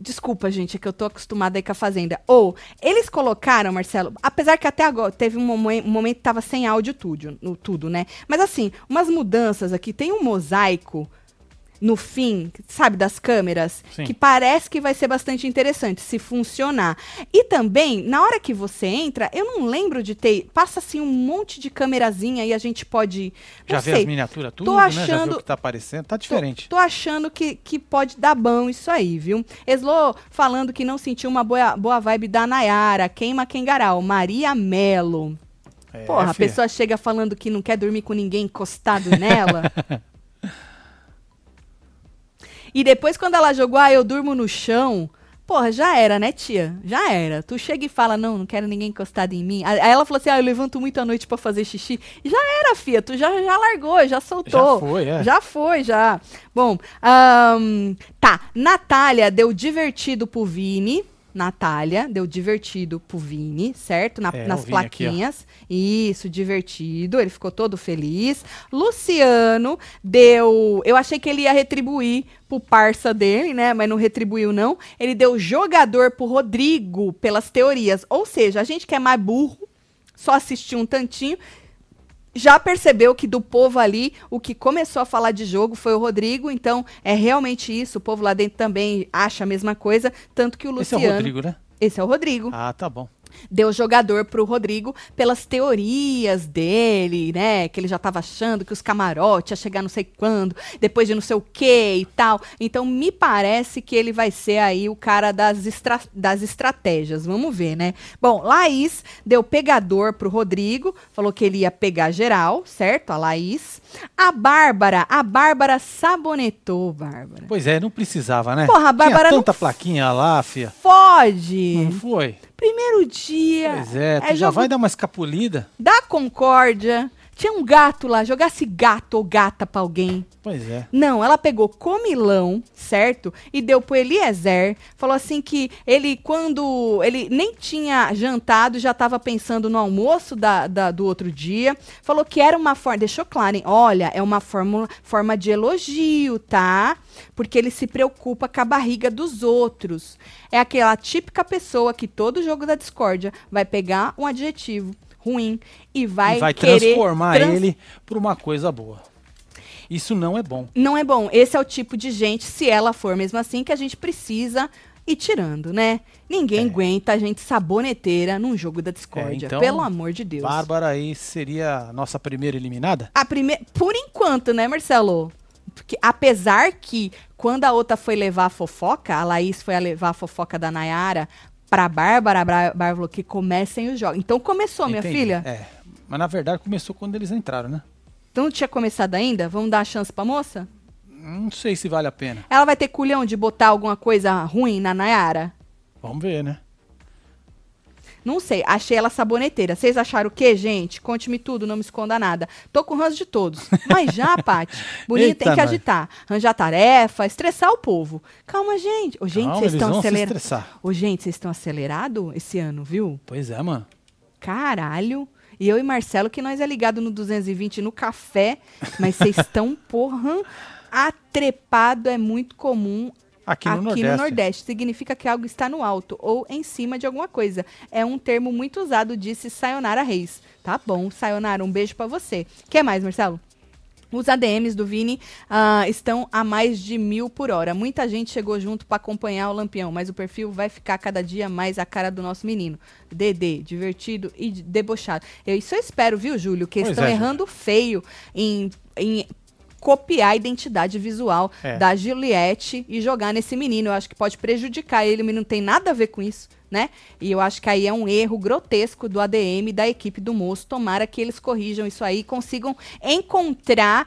S1: Desculpa, gente, é que eu tô acostumada aí com a Fazenda. Ou, eles colocaram, Marcelo, apesar que até agora teve um, momen- um momento que tava sem áudio tudo, no, tudo, né? Mas assim, umas mudanças aqui, tem um mosaico no fim, sabe, das câmeras,
S2: Sim.
S1: que parece que vai ser bastante interessante se funcionar. E também, na hora que você entra, eu não lembro de ter. Passa assim um monte de câmerazinha e a gente pode.
S2: Já vê
S1: sei,
S2: as miniaturas tudo,
S1: Tô
S2: né? Já
S1: achando-
S2: o que tá aparecendo. Tá
S1: Tô-
S2: diferente.
S1: Tô, achando que, que pode dar bom isso aí, viu? Eslo falando que não sentiu uma boa, boa vibe da Nayara. Queima quem garal. Maria Melo.
S2: É,
S1: Porra, a pessoa chega falando que não quer dormir com ninguém encostado nela. e depois, quando ela jogou, ah, eu durmo no chão. Porra, já era, né, tia? Já era. Tu chega e fala, não, não quero ninguém encostado em mim. Aí ela falou assim, ah, eu levanto muito à noite pra fazer xixi. Já era, fia. Tu já, já largou, já soltou.
S2: Já foi, é.
S1: Já foi, já. Bom, ahn, tá. Natália deu divertido pro Vini. Natália deu divertido pro Vini, certo? Na-
S2: É,
S1: nas
S2: Vini aqui,
S1: plaquinhas. Isso, divertido. Ele ficou todo feliz. Luciano deu. Eu achei que ele ia retribuir pro parça dele, né? Mas não retribuiu, não. Ele deu jogador pro Rodrigo pelas teorias. Ou seja, a gente que é mais burro, só assistiu um tantinho. Já percebeu que do povo ali, o que começou a falar de jogo foi o Rodrigo, então é realmente isso. O povo lá dentro também acha a mesma coisa, tanto que o
S2: Esse é
S1: Luciano.
S2: o Rodrigo, né?
S1: Esse é o Rodrigo
S2: Ah, tá bom.
S1: Deu jogador pro Rodrigo pelas teorias dele, né? Que ele já tava achando que os camarotes ia chegar não sei quando, depois de não sei o que e tal. Então, me parece que ele vai ser aí o cara das, estra das estratégias. Vamos ver, né? Bom, Laís deu pegador pro Rodrigo, falou que ele ia pegar geral, certo? A Laís. A Bárbara, a Bárbara sabonetou, Bárbara.
S2: Pois é, não precisava, né?
S1: Porra, a Bárbara
S2: Tinha
S1: não
S2: tanta plaquinha lá, fia.
S1: Fode!
S2: Não foi?
S1: Primeiro dia.
S2: Pois é, tu
S1: é
S2: já
S1: jogo
S2: vai dar uma escapulida.
S1: da Concórdia. Tinha um gato lá, jogasse gato ou gata pra alguém.
S2: Pois é.
S1: Não, ela pegou comilão, certo? E deu pro Eliezer. Falou assim que ele, quando ele nem tinha jantado, já tava pensando no almoço da, da- do outro dia. Falou que era uma forma. Deixou claro, hein? Olha, é uma fórmula, forma de elogio, tá? Porque ele se preocupa com a barriga dos outros. É aquela típica pessoa que todo jogo da discórdia vai pegar um adjetivo ruim e vai,
S2: e vai
S1: querer
S2: transformar
S1: trans-
S2: ele por uma coisa boa. Isso não é bom.
S1: Não é bom. Esse é o tipo de gente, se ela for mesmo assim, que a gente precisa ir tirando, né? Ninguém
S2: É.
S1: aguenta a gente saboneteira num jogo da discórdia.
S2: É, então,
S1: pelo amor de Deus.
S2: Bárbara aí seria a nossa primeira eliminada?
S1: A primeira, por enquanto, né, Marcelo? Porque, apesar que quando a outra foi levar a fofoca, a Laís foi a levar a fofoca da Nayara pra Bárbara, a Bá- Bárbara falou que comecem os jogos. Então começou, minha
S2: Entendi.
S1: filha?
S2: É. Mas na verdade começou quando eles entraram, né?
S1: Então não tinha começado ainda? Vamos dar a chance pra moça?
S2: Não sei se vale a pena.
S1: Ela vai ter culhão de botar alguma coisa ruim na Nayara?
S2: Vamos ver, né?
S1: Não sei, achei ela saboneteira. Vocês acharam o quê, gente? Conte-me tudo, não me esconda nada. Tô com ranço de todos. Mas já, Paty, bonito
S2: Eita,
S1: tem que agitar. Arranjar tarefa, estressar o povo. Calma, gente. Ô, gente, vocês estão acelerados. Ô, gente, vocês estão acelerados esse ano, viu?
S2: Pois é, mano.
S1: Caralho. E eu e Marcelo, que nós é ligado no 220 no café, mas vocês estão, porra, atrepado é muito comum
S2: Aqui no
S1: aqui
S2: Nordeste.
S1: no Nordeste. Significa que algo está no alto ou em cima de alguma coisa. É um termo muito usado, disse Sayonara Reis. Tá bom, Sayonara, um beijo pra você. Quer mais, Marcelo? Os ADMs do Vini ah, estão a mais de mil por hora. Muita gente chegou junto pra acompanhar o Lampião, mas o perfil vai ficar cada dia mais a cara do nosso menino. Dedê, divertido e de- debochado. Eu, isso eu espero, viu, Júlio? Que
S2: Pois
S1: estão
S2: é,
S1: errando feio em, em copiar a identidade visual
S2: É.
S1: da Juliette e jogar nesse menino. Eu acho que pode prejudicar ele, o menino não tem nada a ver com isso, né? E eu acho que aí é um erro grotesco do ADM e da equipe do moço. Tomara que eles corrijam isso aí e consigam encontrar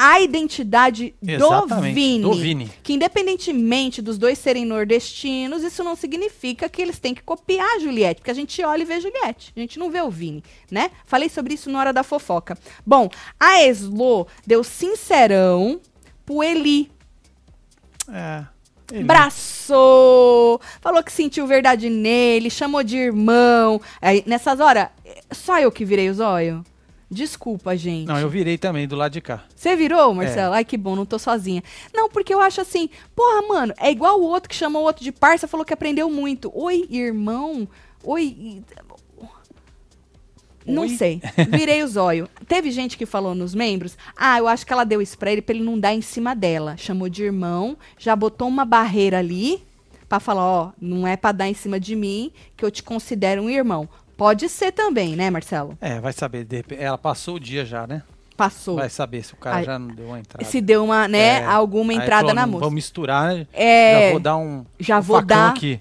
S1: a identidade do Vini.
S2: do Vini.
S1: Que independentemente dos dois serem nordestinos, isso não significa que eles têm que copiar a Juliette, porque a gente olha e vê a Juliette, a gente não vê o Vini, né? Falei sobre isso na hora da fofoca. Bom, a Eslo deu sincerão pro Eli.
S2: É. Ele-
S1: Braçou, falou que sentiu verdade nele, chamou de irmão. Aí, nessas horas, só eu que virei os olhos. Desculpa, gente.
S2: Não, eu virei também do lado de cá.
S1: Você virou, Marcelo? Ai, que bom, não tô sozinha. Não, porque eu acho assim, porra, mano, é igual o outro que chamou o outro de parça, falou que aprendeu muito. Oi, irmão. Oi. Não
S2: Oi?
S1: sei. Virei os olhos. Teve gente que falou nos membros, ah, eu acho que ela deu isso pra ele pra ele não dar em cima dela. Chamou de irmão, já botou uma barreira ali pra falar, ó, não é pra dar em cima de mim, que eu te considero um irmão. Pode ser também, né, Marcelo?
S2: É, vai saber. ela passou o dia já, né?
S1: Passou.
S2: Vai saber se o cara já não deu uma entrada.
S1: Se deu uma, né,
S2: É,
S1: alguma entrada
S2: falou,
S1: na moça.
S2: Vamos misturar, né?
S1: É.
S2: Já vou dar um,
S1: Já
S2: um
S1: vou dar,
S2: aqui.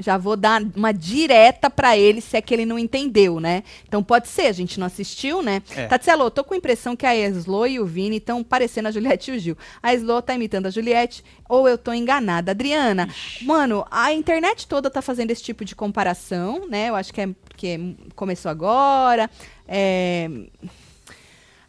S1: já vou dar uma direta pra ele se é que ele não entendeu, né? Então pode ser, a gente não assistiu, né?
S2: É.
S1: Tatselo, tô com a impressão que a Slo e o Vini estão parecendo a Juliette e o Gil. A Slo tá imitando a Juliette ou eu tô enganada. Adriana, mano, a internet toda tá fazendo esse tipo de comparação, né? Eu acho que é porque começou agora. É,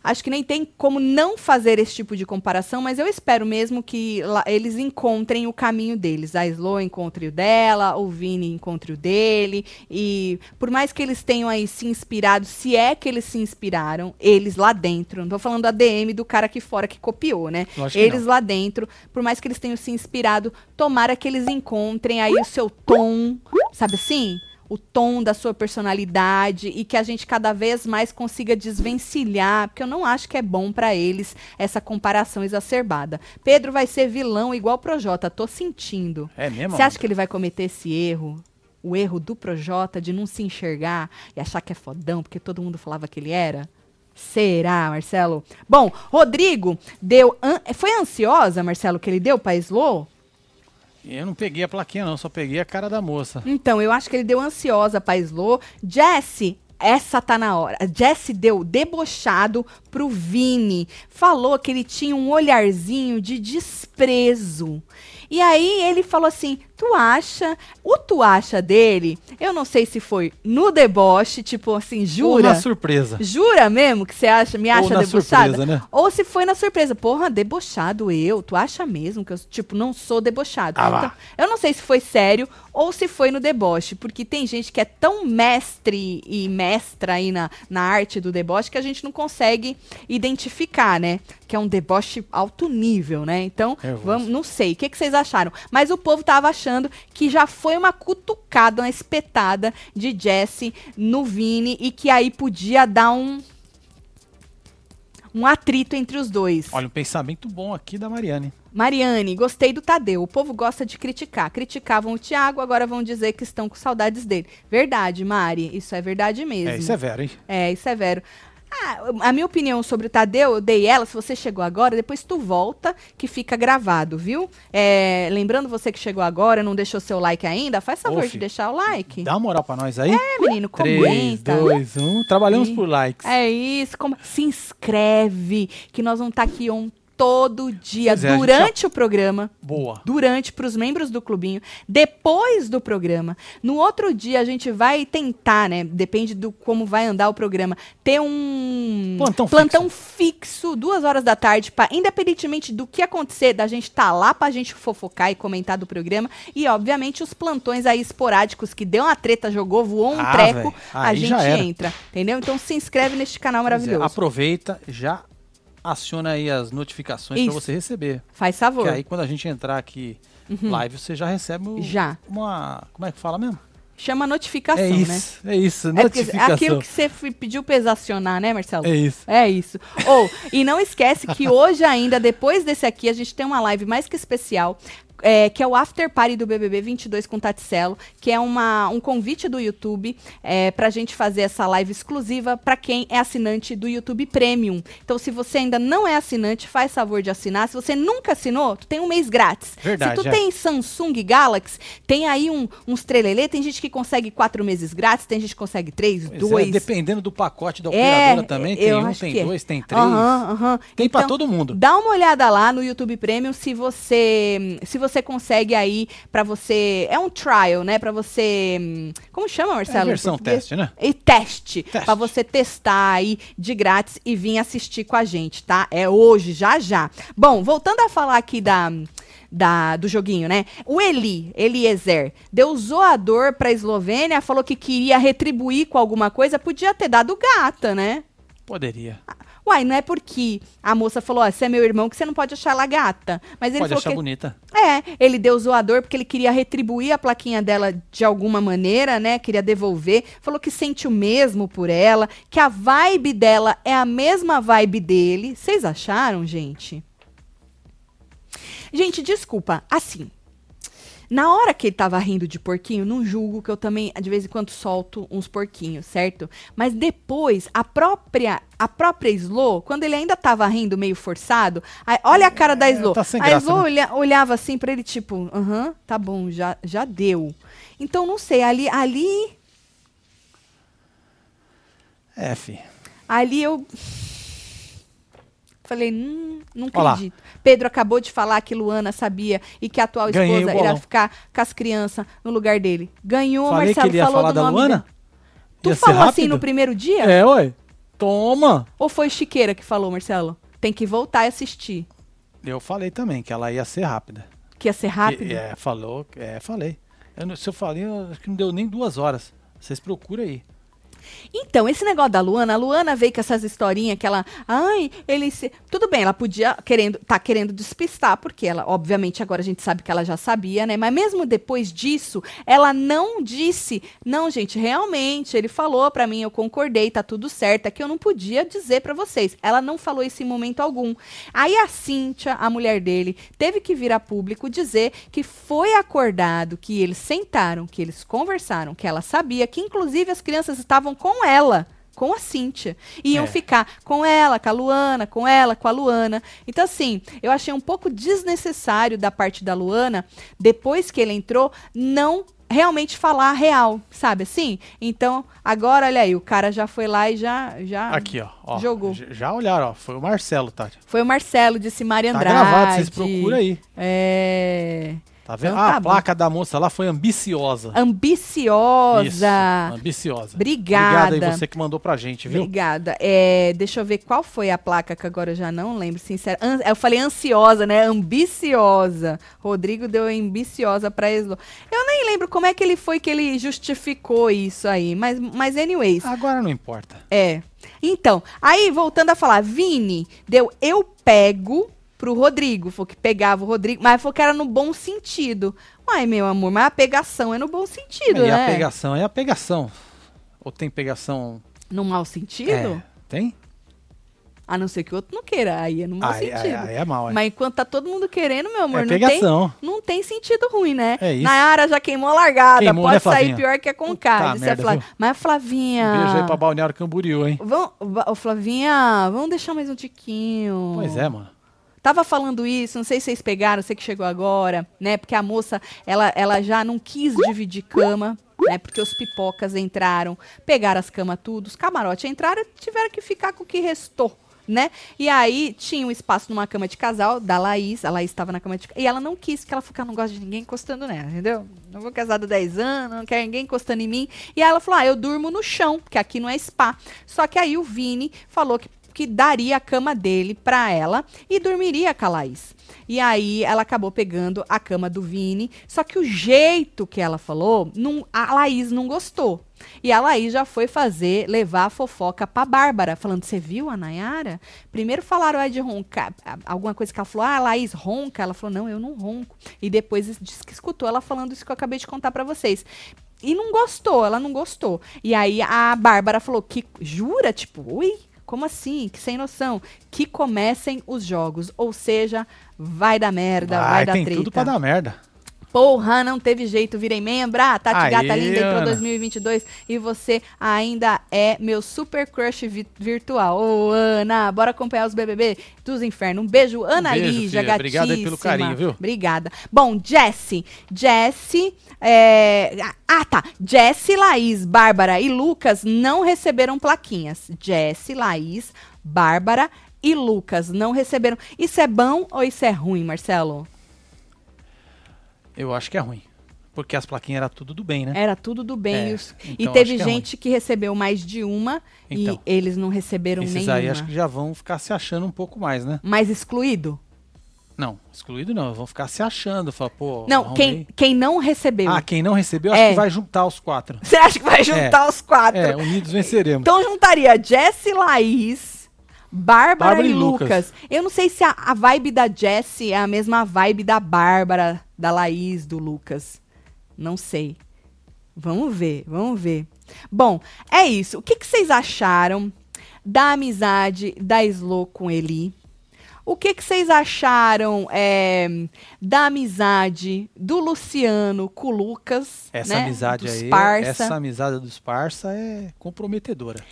S1: Acho que nem tem como não fazer esse tipo de comparação, mas eu espero mesmo que lá- eles encontrem o caminho deles. A Slo encontre o dela, o Vini encontre o dele. E por mais que eles tenham aí se inspirado, se é que eles se inspiraram, eles lá dentro, não tô falando a DM do cara aqui fora que copiou, né?
S2: Lógico
S1: Eles lá dentro, por mais que eles tenham se inspirado, tomara que eles encontrem aí o seu tom, sabe assim? O tom da sua personalidade e que a gente cada vez mais consiga desvencilhar, porque eu não acho que é bom pra eles essa comparação exacerbada. Pedro vai ser vilão igual o Projota, tô sentindo.
S2: É mesmo?
S1: Você acha que ele vai cometer esse erro? O erro do Projota de não se enxergar e achar que é fodão, porque todo mundo falava que ele era? Será, Marcelo? Bom, Rodrigo deu. an- Foi ansiosa, Marcelo, que ele deu pra Slow?
S2: Eu não peguei a plaquinha, não, só peguei a cara da moça.
S1: Então, eu acho que ele deu ansiosa pra Slow. Jesse, essa tá na hora. Jesse deu debochado pro Vini. Falou que ele tinha um olharzinho de desprezo. E aí ele falou assim: Tu acha? O tu acha dele, eu não sei se foi no deboche, tipo assim,
S2: Ou
S1: jura?
S2: na surpresa.
S1: Jura mesmo que você acha, me acha
S2: na
S1: debochada?
S2: surpresa, né?
S1: Ou se foi na surpresa. Porra, debochado eu. Tu acha mesmo que eu, tipo, não sou debochado?
S2: Ah.
S1: Então, eu não sei se foi sério ou se foi no deboche. Porque tem gente que é tão mestre e mestra aí na, na arte do deboche que a gente não consegue identificar, né? Que é um deboche alto nível, né? Então, vamos, não sei. O que, que vocês acharam? Mas o povo tava achando que já foi uma cutucada, uma espetada de Jesse no Vini e que aí podia dar um um atrito entre os dois.
S2: Olha, um pensamento bom aqui da Mariane.
S1: Mariane, gostei do Tadeu. O povo gosta de criticar. Criticavam o Thiago, agora vão dizer que estão com saudades dele. Verdade, Mari. Isso é verdade mesmo.
S2: É, isso é vero, hein?
S1: É, isso é vero. Ah, a minha opinião sobre o Tadeu, eu dei ela. Se você chegou agora, depois tu volta, que fica gravado, viu? É, lembrando você que chegou agora, não deixou seu like ainda, faz favor de deixar o like.
S2: Dá uma moral pra nós aí.
S1: É, menino,
S2: 3,
S1: comenta.
S2: 2, 1. Trabalhamos
S1: Ih.
S2: por likes.
S1: É isso, como- se inscreve, que nós vamos estar aqui on todo dia,
S2: é,
S1: durante o programa.
S2: Boa.
S1: durante para os membros do clubinho, depois do programa. No outro dia a gente vai tentar, né? Depende do como vai andar o programa, ter um
S2: Plantão
S1: fixo, duas horas da tarde, para independentemente do que acontecer, da gente estar lá para a gente fofocar e comentar do programa e obviamente os plantões aí esporádicos que deu uma treta, jogou, voou um
S2: Ah,
S1: treco, a gente
S2: já
S1: entra, entendeu? Então se inscreve neste canal
S2: é,
S1: maravilhoso.
S2: aproveita, já aciona aí as notificações pra você receber.
S1: Faz favor.
S2: Porque aí quando a gente entrar aqui live, você já recebe o-
S1: Já.
S2: uma. Como é que fala mesmo?
S1: Chama notificação,
S2: é
S1: né?
S2: isso, é isso,
S1: É
S2: notificação.
S1: aquilo que você pediu pra exacionar, né, Marcelo?
S2: É isso.
S1: É isso. Ou, e não esquece que hoje ainda, depois desse aqui, a gente tem uma live mais que especial. É, que é o After Party do BBB 22 com Taticelo, que é uma, um convite do YouTube é, pra gente fazer essa live exclusiva pra quem é assinante do YouTube Premium. Então, se você ainda não é assinante, faz favor de assinar. Se você nunca assinou, tu tem um mês grátis.
S2: Verdade,
S1: se tu
S2: é.
S1: tem Samsung Galaxy, tem aí um, uns trelelê, tem gente que consegue quatro meses grátis, tem gente que consegue três,
S2: Pois
S1: dois.
S2: é, dependendo do pacote da
S1: É,
S2: operadora também, tem
S1: eu
S2: um, tem
S1: é.
S2: dois, tem três.
S1: Aham, aham.
S2: Tem
S1: Então,
S2: todo mundo.
S1: Dá uma olhada lá no YouTube Premium se você se você consegue aí pra você é um trial, né, Pra você hum, como chama, Marcelo?
S2: É versão
S1: português?
S2: teste, né?
S1: E teste,
S2: Teste.
S1: Pra você testar aí de grátis e vir assistir com a gente, tá? É hoje, já já. Bom, voltando a falar aqui da da, do joguinho, né? O Eli, Eliezer, deu zoador pra Eslovênia, falou que queria retribuir com alguma coisa, podia ter dado gata, né?
S2: Poderia.
S1: Uai, não é porque a moça falou, ó, você é meu irmão que você não pode achar ela gata. Mas ele
S2: Pode achar
S1: que...
S2: bonita.
S1: É, ele deu zoador porque ele queria retribuir a plaquinha dela de alguma maneira, né? Queria devolver. Falou que sente o mesmo por ela, que a vibe dela é a mesma vibe dele. Vocês acharam, gente? Gente, desculpa, assim. Na hora que ele tava rindo de porquinho, não julgo que eu também, de vez em quando, solto uns porquinhos, certo? Mas depois, a própria a própria Slo, quando ele ainda tava rindo meio forçado, aí- olha a cara da
S2: É,
S1: Slo.
S2: tá sem
S1: a
S2: graça,
S1: Slo
S2: né?
S1: olha- olhava assim pra ele, tipo, aham, tá bom, já, já deu. Então, não sei, ali, ali,
S2: É, fi.
S1: ali eu falei, hum, não acredito. Pedro acabou de falar que Luana sabia e que a atual
S2: Ganhei
S1: esposa irá ficar com as crianças no lugar dele. Ganhou,
S2: Falei
S1: Marcelo
S2: que ele ia
S1: falou
S2: falar
S1: do
S2: da
S1: nome
S2: Luana?
S1: dele. Tu
S2: Ia
S1: falou assim no primeiro dia?
S2: É, ué. Toma!
S1: Ou foi Chiqueira que falou, Marcelo? Tem que voltar e assistir.
S2: Eu falei também que ela ia ser rápida.
S1: Que ia ser rápido?
S2: E- É, falou. É, falei. Eu se eu falei, eu acho que não deu nem duas horas. Vocês procuram aí.
S1: Então, esse negócio da Luana, a Luana veio com essas historinhas que ela. Ai, ele se. Tudo bem, ela podia querendo, tá querendo despistar, porque ela, obviamente, agora a gente sabe que ela já sabia, né? Mas mesmo depois disso, ela não disse. Não, gente, realmente, ele falou pra mim, eu concordei, tá tudo certo. É que eu não podia dizer pra vocês. Ela não falou isso em momento algum. Aí a Cíntia, a mulher dele, teve que vir a público dizer que foi acordado, que eles sentaram, que eles conversaram, que ela sabia, que inclusive as crianças estavam com ela. Com a Cíntia. Iam
S2: É.
S1: ficar com ela, com a Luana, com ela, com a Luana. Então, assim, eu achei um pouco desnecessário da parte da Luana, depois que ele entrou, não realmente falar a real, sabe assim? Então, agora, olha aí, o cara já foi lá e já. já
S2: Aqui, ó. ó
S1: Jogou.
S2: Já olharam, ó. Foi o Marcelo, Tati.
S1: Foi o Marcelo, disse Maria
S2: Tá
S1: Andrade.
S2: gravado, vocês procuram aí.
S1: É.
S2: Tá vendo?
S1: Então
S2: ah,
S1: tá
S2: a
S1: bom.
S2: placa da moça lá foi ambiciosa. Isso,
S1: Ambiciosa.
S2: ambiciosa.
S1: Obrigada.
S2: Obrigado aí você que mandou pra gente, viu?
S1: Obrigada. É, deixa eu ver qual foi a placa que agora eu já não lembro, sincera. An- eu falei ansiosa, né? Ambiciosa. Rodrigo deu ambiciosa pra Eslo. Eu nem lembro como é que ele foi que ele justificou isso aí, mas, mas anyways.
S2: Agora não importa.
S1: É. Então, aí voltando a falar, Vini deu eu pego pro Rodrigo, foi que pegava o Rodrigo, mas falou que era no bom sentido. Uai, meu amor, mas a pegação é no bom sentido,
S2: e
S1: né?
S2: a pegação é a pegação. Ou tem pegação.
S1: No mau sentido?
S2: É, tem?
S1: A não ser que o outro não queira. Aí não faz
S2: Aí, aí,
S1: sentido.
S2: aí é mal, é.
S1: Mas enquanto tá todo mundo querendo, meu amor,
S2: É
S1: não, tem, não tem sentido ruim, né?
S2: É isso.
S1: Nayara já queimou a largada.
S2: Queimou,
S1: Pode
S2: né,
S1: sair pior que a
S2: Puta
S1: Concade. Isso é
S2: merda,
S1: Flavinha. Mas Flavinha.
S2: Um beijo aí pra Balneário Camboriú, hein?
S1: Ô, Flavinha, vamos deixar mais um tiquinho.
S2: Pois é, mano.
S1: Tava falando isso, não sei se vocês pegaram, você que chegou agora, né? Porque a moça, ela, ela já não quis dividir cama, né? Porque os pipocas entraram, pegaram as camas tudo, os camarotes entraram tiveram que ficar com o que restou. Né? E aí tinha um espaço numa cama de casal da Laís, a Laís estava na cama de E ela não quis, que ela ela não gosta de ninguém encostando nela, entendeu? Não vou casada há 10 anos, não quero ninguém encostando em mim. E aí ela falou: ah, eu durmo no chão, porque aqui não é spa. Só que aí o Vini falou que que daria a cama dele pra ela e dormiria com a Laís. E aí ela acabou pegando a cama do Vini, só que o jeito que ela falou, não, a Laís não gostou. E a Laís já foi fazer, levar a fofoca pra Bárbara, falando, você viu a Nayara? Primeiro falaram aí de roncar, alguma coisa que ela falou, ah, a Laís ronca. Ela falou, não, eu não ronco. E depois disse que escutou ela falando isso que eu acabei de contar pra vocês. E não gostou, ela não gostou. E aí a Bárbara falou que jura, tipo, ui, como assim? Que sem noção. Que comecem os jogos, ou seja, vai dar merda, vai,
S2: Vai,
S1: dar
S2: tem
S1: treta.
S2: tudo pra dar merda.
S1: Porra, não teve jeito, virei membro. Ah, Tati
S2: Aí,
S1: Gata Linda entrou
S2: Ana.
S1: 2022 e você ainda é meu super crush vi- virtual. Ô, Ana, bora acompanhar os BBB dos infernos. Um beijo, Ana
S2: beijo,
S1: Lígia,
S2: filha.
S1: Gatíssima.
S2: pelo carinho, viu?
S1: Obrigada. Bom, Jesse. Jesse. é, Ah, tá. Jesse, Laís, Bárbara e Lucas não receberam plaquinhas. Jesse, Laís, Bárbara e Lucas não receberam. Isso é bom ou isso é ruim, Marcelo?
S2: Eu acho que é ruim. Porque as plaquinhas eram tudo do bem, né?
S1: Era tudo do bem.
S2: É,
S1: e os- e
S2: então
S1: teve
S2: acho que é
S1: gente que recebeu mais de uma
S2: Então.
S1: e eles não receberam
S2: Esses
S1: nenhuma.
S2: aí acho que já vão ficar se achando um pouco mais, né?
S1: Mais excluído?
S2: Não, excluído não. Vão ficar se achando. Falar, pô.
S1: não,
S2: arrumei.
S1: quem, quem não recebeu.
S2: Ah, quem não recebeu, acho
S1: É.
S2: que vai juntar os quatro.
S1: Você acha que vai juntar os quatro?
S2: É, unidos venceremos.
S1: Então juntaria Jesse, Laís, Bárbara, e
S2: e
S1: Lucas.
S2: Lucas.
S1: Eu não sei se a, a vibe da Jesse é a mesma vibe da Bárbara, da Laís, do Lucas. Não sei. Vamos ver, vamos ver. Bom, é isso. O que, que vocês acharam da amizade da Slo com Eli? O que, que vocês acharam é, da amizade do Luciano com o Lucas?
S2: essa
S1: né?
S2: amizade
S1: Dos
S2: aí,
S1: parça?
S2: essa amizade dos parça é comprometedora.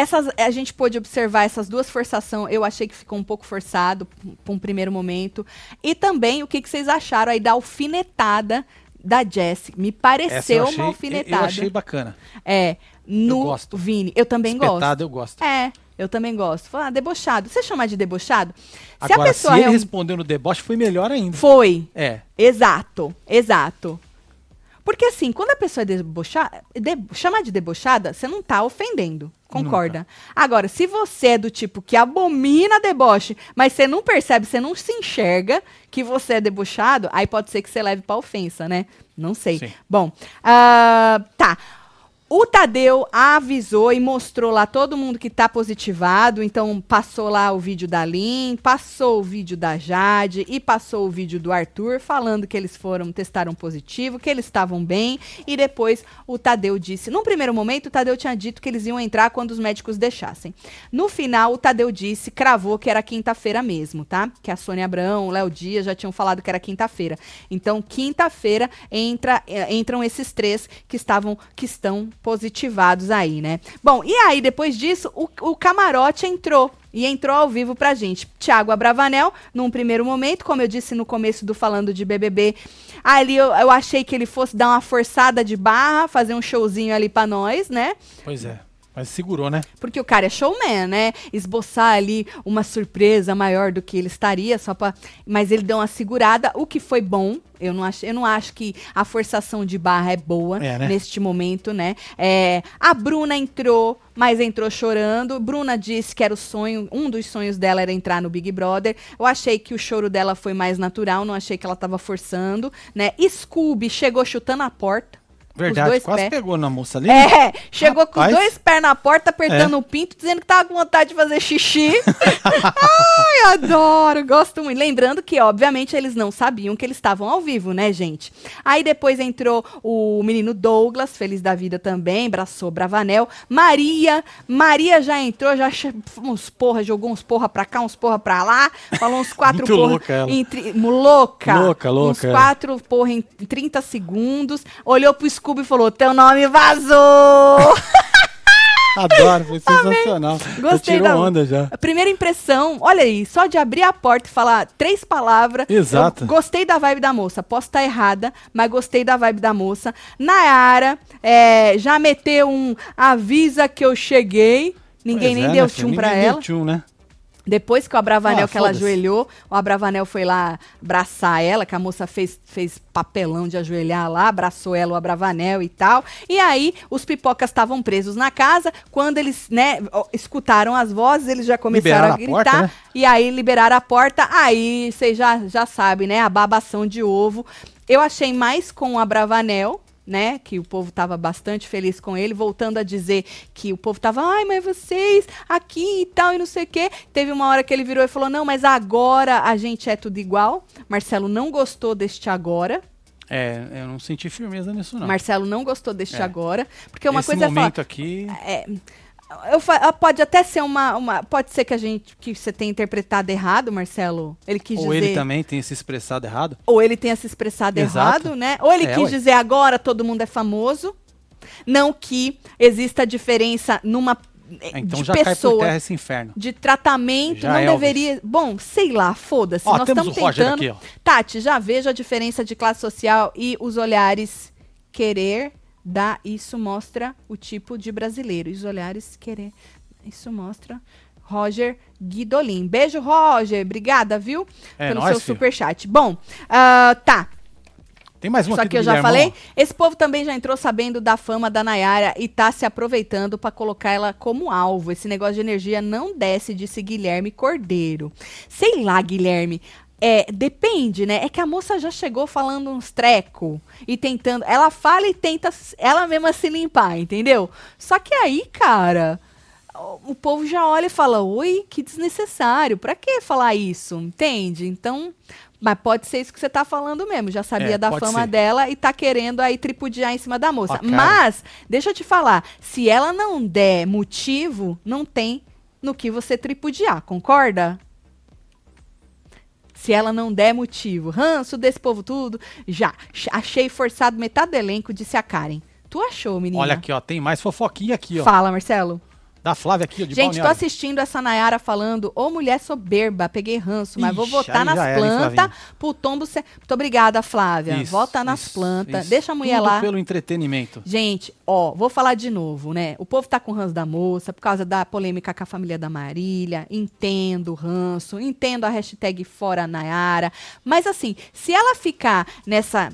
S1: Essas, a gente pôde observar essas duas forçações. Eu achei que ficou um pouco forçado para um primeiro momento. E também o que, que vocês acharam aí da alfinetada da Jessie. Me pareceu
S2: eu achei,
S1: uma
S2: eu
S1: alfinetada.
S2: achei bacana.
S1: É, no
S2: gosto.
S1: Vini. Eu também gosto.
S2: Espetado eu gosto.
S1: É, eu também gosto. Fala, ah, debochado. Você chama de debochado? Se
S2: Agora,
S1: a pessoa
S2: se ele
S1: real-
S2: respondeu no deboche, foi melhor ainda.
S1: Foi.
S2: É.
S1: Exato, exato. Porque assim, quando a pessoa é debochada, de, chamar de debochada, você não tá ofendendo. Concorda? Agora, se você é do tipo que abomina deboche, mas você não percebe, você não se enxerga que você é debochado, aí pode ser que você leve pra ofensa, né? Não sei.
S2: Sim.
S1: Bom, ah, tá. O Tadeu avisou e mostrou lá todo mundo que tá positivado. Então, passou lá o vídeo da Lin, passou o vídeo da Jade e passou o vídeo do Arthur falando que eles foram, testaram positivo, que eles estavam bem. E depois o Tadeu disse. Num primeiro momento, o Tadeu tinha dito que eles iam entrar quando os médicos deixassem. No final, o Tadeu disse, cravou que era quinta-feira mesmo, tá? Que a Sônia Abrão, o Léo Dias já tinham falado que era quinta-feira. Então, quinta-feira entra, eh, entram esses três que estavam, que estão positivados aí, né? Bom, e aí, depois disso, o, o camarote entrou. E entrou ao vivo pra gente. Tiago Abravanel, num primeiro momento, como eu disse no começo do Falando de BBB, ali eu, eu achei que ele fosse dar uma forçada de barra, fazer um showzinho ali pra nós, né?
S2: Pois é. Mas segurou, né?
S1: Porque o cara é showman, né? Esboçar ali uma surpresa maior do que ele estaria, só pra. Mas ele deu uma segurada, o que foi bom. Eu não acho, eu não acho que a forçação de barra é boa
S2: É, né?
S1: neste momento, né? É, a Bruna entrou, mas entrou chorando. Bruna disse que era o sonho, um dos sonhos dela era entrar no Big Brother. Eu achei que o choro dela foi mais natural, não achei que ela tava forçando, né? Scooby chegou chutando a porta.
S2: Verdade,
S1: dois
S2: quase
S1: pés.
S2: pegou na moça ali.
S1: É, chegou com os
S2: Rapaz.
S1: dois pés na porta, apertando
S2: É.
S1: o pinto, dizendo que tava com vontade de fazer xixi. Ai, adoro, gosto muito. Lembrando que, obviamente, eles não sabiam que eles estavam ao vivo, né, gente? Aí depois entrou o menino Douglas, feliz da vida também, abraçou Bravanel. Maria, Maria já entrou, já uns porra, jogou uns porra pra cá, uns porra pra lá, falou uns quatro
S2: Muito
S1: porra.
S2: louca ela.
S1: em tri- louca.
S2: Louca, louca,
S1: Uns
S2: é.
S1: quatro porra em 30 segundos. Olhou pro Scooby e falou: Teu nome vazou!
S2: Adoro, foi sensacional. Já
S1: Gostei da-
S2: onda já.
S1: A primeira impressão, olha aí, só de abrir a porta e falar três palavras.
S2: Exato.
S1: gostei da vibe da moça. Posso estar errada, mas gostei da vibe da moça. Nayara é, já meteu um avisa que eu cheguei. Ninguém
S2: Pois
S1: nem
S2: é,
S1: deu
S2: né,
S1: tchum pra
S2: Ninguém
S1: ela.
S2: Deu tchum, né?
S1: Depois que o Abravanel,
S2: Ah,
S1: que ela ajoelhou, o Abravanel foi lá abraçar ela, que a moça fez, fez papelão de ajoelhar lá, abraçou ela, o Abravanel e tal. E aí, os pipocas estavam presos na casa. Quando eles, né, escutaram as vozes, eles já começaram
S2: Liberaram
S1: a
S2: a
S1: gritar.
S2: porta, né?
S1: E aí, liberaram a porta. Aí, vocês já, já sabem, né, a babação de ovo. Eu achei mais com o Abravanel, né? Que o povo tava bastante feliz com ele, voltando a dizer que o povo tava, ai, mas vocês aqui e tal, e não sei o quê. Teve uma hora que ele virou e falou: não, mas agora a gente é tudo igual. Marcelo não gostou deste agora.
S2: É, eu não senti firmeza nisso, não.
S1: Marcelo não gostou deste
S2: É.
S1: agora. Porque uma
S2: Esse
S1: coisa é falar.
S2: momento aqui.
S1: É, eu ah, pode até ser uma, uma. Pode ser que a gente. que você tenha interpretado errado, Marcelo. Ele quis
S2: Ou
S1: dizer.
S2: ele também tem se expressado errado.
S1: ou ele tenha se expressado
S2: Exato.
S1: errado, né? Ou ele
S2: É,
S1: quis
S2: ué.
S1: dizer agora todo mundo é famoso. Não que exista diferença numa eh,
S2: Então
S1: de
S2: já cai por
S1: pessoa,
S2: terra esse inferno.
S1: de tratamento,
S2: Já
S1: não
S2: é, Elvis.
S1: deveria. Bom, sei lá, foda-se. Nós estamos tentando.
S2: aqui.
S1: Tati, já vejo a diferença de classe social e os olhares querer dar. Isso mostra o tipo de brasileiro. E os olhares querer. Isso mostra. Roger Guidolin. Beijo, Roger. Obrigada, viu?
S2: É
S1: Pelo
S2: nóis,
S1: seu superchat. Bom, ah, tá.
S2: Tem mais uma
S1: Só
S2: aqui
S1: que eu já
S2: Guilhermão,
S1: falei. Esse povo também já entrou sabendo da fama da Nayara e tá se aproveitando pra colocar ela como alvo. Esse negócio de energia não desce, disse Guilherme Cordeiro. Sei lá, Guilherme. É, depende, né? É que a moça já chegou falando uns treco e tentando. Ela fala e tenta ela mesma se limpar, entendeu? Só que aí, cara, o- povo já olha e fala: Oi, que desnecessário. Pra que falar isso? Entende? Então. Mas pode ser isso que você tá falando mesmo. Já sabia
S2: É,
S1: da fama
S2: ser.
S1: dela e tá querendo aí tripudiar em cima da moça.
S2: Ó.
S1: Mas, deixa eu te falar, se ela não der motivo, não tem no que você tripudiar, concorda? Se ela não der motivo, ranço desse povo tudo, já. Ch- Achei forçado metade do elenco, disse a Karen. Tu achou, menina?
S2: Olha aqui, ó. Tem mais fofoquinha aqui, ó.
S1: Fala, Marcelo.
S2: Da Flávia aqui, de
S1: Gente, tô
S2: Balneário.
S1: assistindo essa Nayara falando, ô mulher soberba, peguei ranço, mas vou
S2: Ixi,
S1: votar
S2: aí
S1: nas plantas pro tombo ser... Muito obrigada, Flávia.
S2: Isso,
S1: Vota nas
S2: isso,
S1: plantas,
S2: isso.
S1: deixa a mulher
S2: Tudo
S1: lá.
S2: pelo entretenimento.
S1: Gente, ó, vou falar de novo, né? O povo tá com ranço da moça por causa da polêmica com a família da Marília. Entendo o ranço, entendo a hashtag fora Nayara. Mas assim, se ela ficar nessa.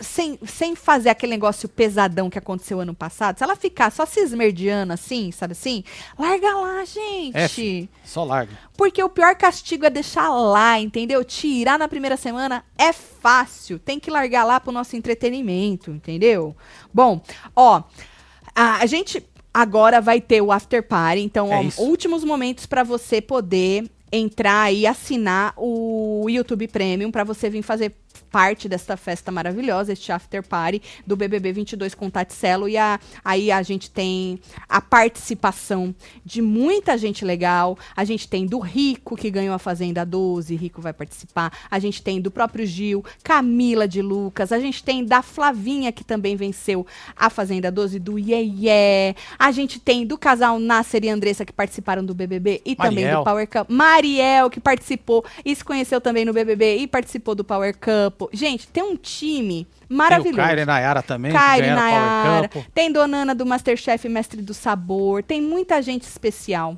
S1: Sem, sem fazer aquele negócio pesadão que aconteceu ano passado, se ela ficar só se esmerdeando assim, sabe assim? Larga lá, gente.
S2: É. Só larga.
S1: Porque o pior castigo é deixar lá, entendeu? Tirar na primeira semana é fácil. Tem que largar lá pro nosso entretenimento, entendeu? Bom, ó, a, a gente agora vai ter o after party, então,
S2: É
S1: ó,
S2: isso.
S1: últimos momentos para você poder entrar e assinar o YouTube Premium para você vir fazer parte desta festa maravilhosa, este after party do BBB 22 com Tatselo e a, aí a gente tem a participação de muita gente legal, a gente tem do Rico que ganhou a Fazenda 12, Rico vai participar, a gente tem do próprio Gil, Camila de Lucas, a gente tem da Flavinha que também venceu a Fazenda 12 do Iê a gente tem do casal Nasser e Andressa que participaram do BBB e também
S2: Mariel.
S1: do Power Cup, Mariel que participou e se conheceu também no BBB e participou do Power Cup. Gente, tem um time
S2: Tem o
S1: maravilhoso.
S2: Kyrie Nayara também,
S1: Kyrie Nayara, tem Donana do Masterchef Mestre do Sabor, tem muita gente especial.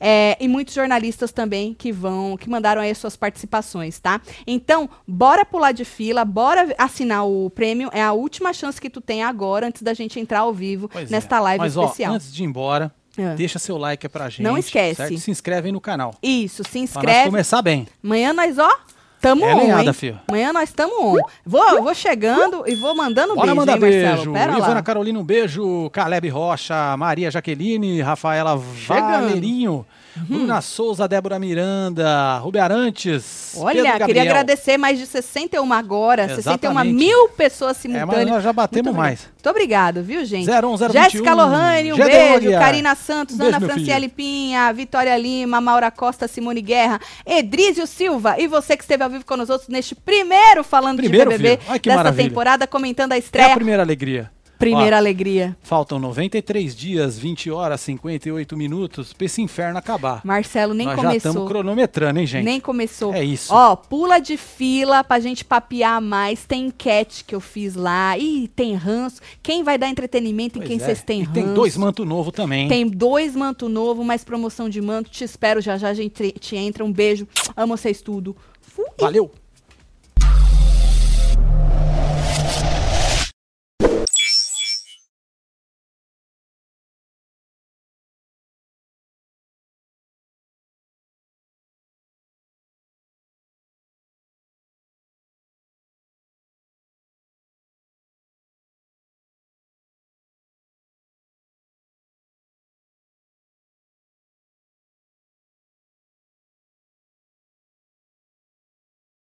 S1: É, e muitos jornalistas também que vão, que mandaram aí as suas participações, tá? Então, bora pular de fila, bora assinar o prêmio. É a última chance que tu tem agora, antes da gente entrar ao vivo
S2: Pois
S1: nesta
S2: é.
S1: live
S2: Mas,
S1: especial.
S2: Ó, antes de ir embora,
S1: É.
S2: deixa seu like pra gente.
S1: Não esquece.
S2: certo? Se inscreve aí no canal.
S1: Isso, se
S2: Pra
S1: inscreve.
S2: começar bem.
S1: Amanhã nós, ó, Tamo
S2: É
S1: on,
S2: lenhada, filho.
S1: Amanhã nós estamos on. Vou, vou chegando e vou mandando
S2: Bora
S1: beijo,
S2: mandar
S1: hein, Marcelo?
S2: beijo.
S1: Pera
S2: Ivana
S1: lá.
S2: Carolina, um beijo. Caleb Rocha, Maria Jaqueline, Rafaela
S1: Chegando.
S2: Valerinho, Bruna Souza, Débora Miranda, Rubi Arantes.
S1: Olha, queria agradecer mais de 61 agora, 61
S2: Exatamente.
S1: mil pessoas
S2: É,
S1: simultâneas.
S2: mas nós já batemos
S1: Muito
S2: mais.
S1: Muito obrigado, viu, gente?
S2: 01021,
S1: Jéssica Lohane, um
S2: Gedeulia.
S1: beijo. Karina Santos,
S2: beijo,
S1: Ana Franciele Pinha, Vitória Lima, Maura Costa, Simone Guerra, Edrísio Silva e você que esteve ao vivo conosco neste primeiro Falando
S2: Primeiro,
S1: de BBB.
S2: Ai,
S1: dessa
S2: maravilha.
S1: temporada, comentando a
S2: É
S1: estreia.
S2: a primeira alegria.
S1: Primeira
S2: Ó,
S1: alegria.
S2: Faltam 93 dias, 20 horas, 58 minutos pra esse inferno acabar.
S1: Marcelo nem
S2: Nós já
S1: começou.
S2: estamos cronometrando, hein, gente?
S1: Nem começou.
S2: É isso.
S1: Ó, pula de fila pra gente papear mais. Tem enquete que eu fiz lá. Ih, tem ranço. Quem vai dar entretenimento
S2: Pois
S1: quem
S2: é.
S1: vocês têm
S2: E
S1: ranço?
S2: tem dois manto novo também. hein?
S1: Tem dois manto novo, mais promoção de manto. Te espero já já, a gente te entra. Um beijo. Amo vocês tudo. Fui.
S2: Valeu!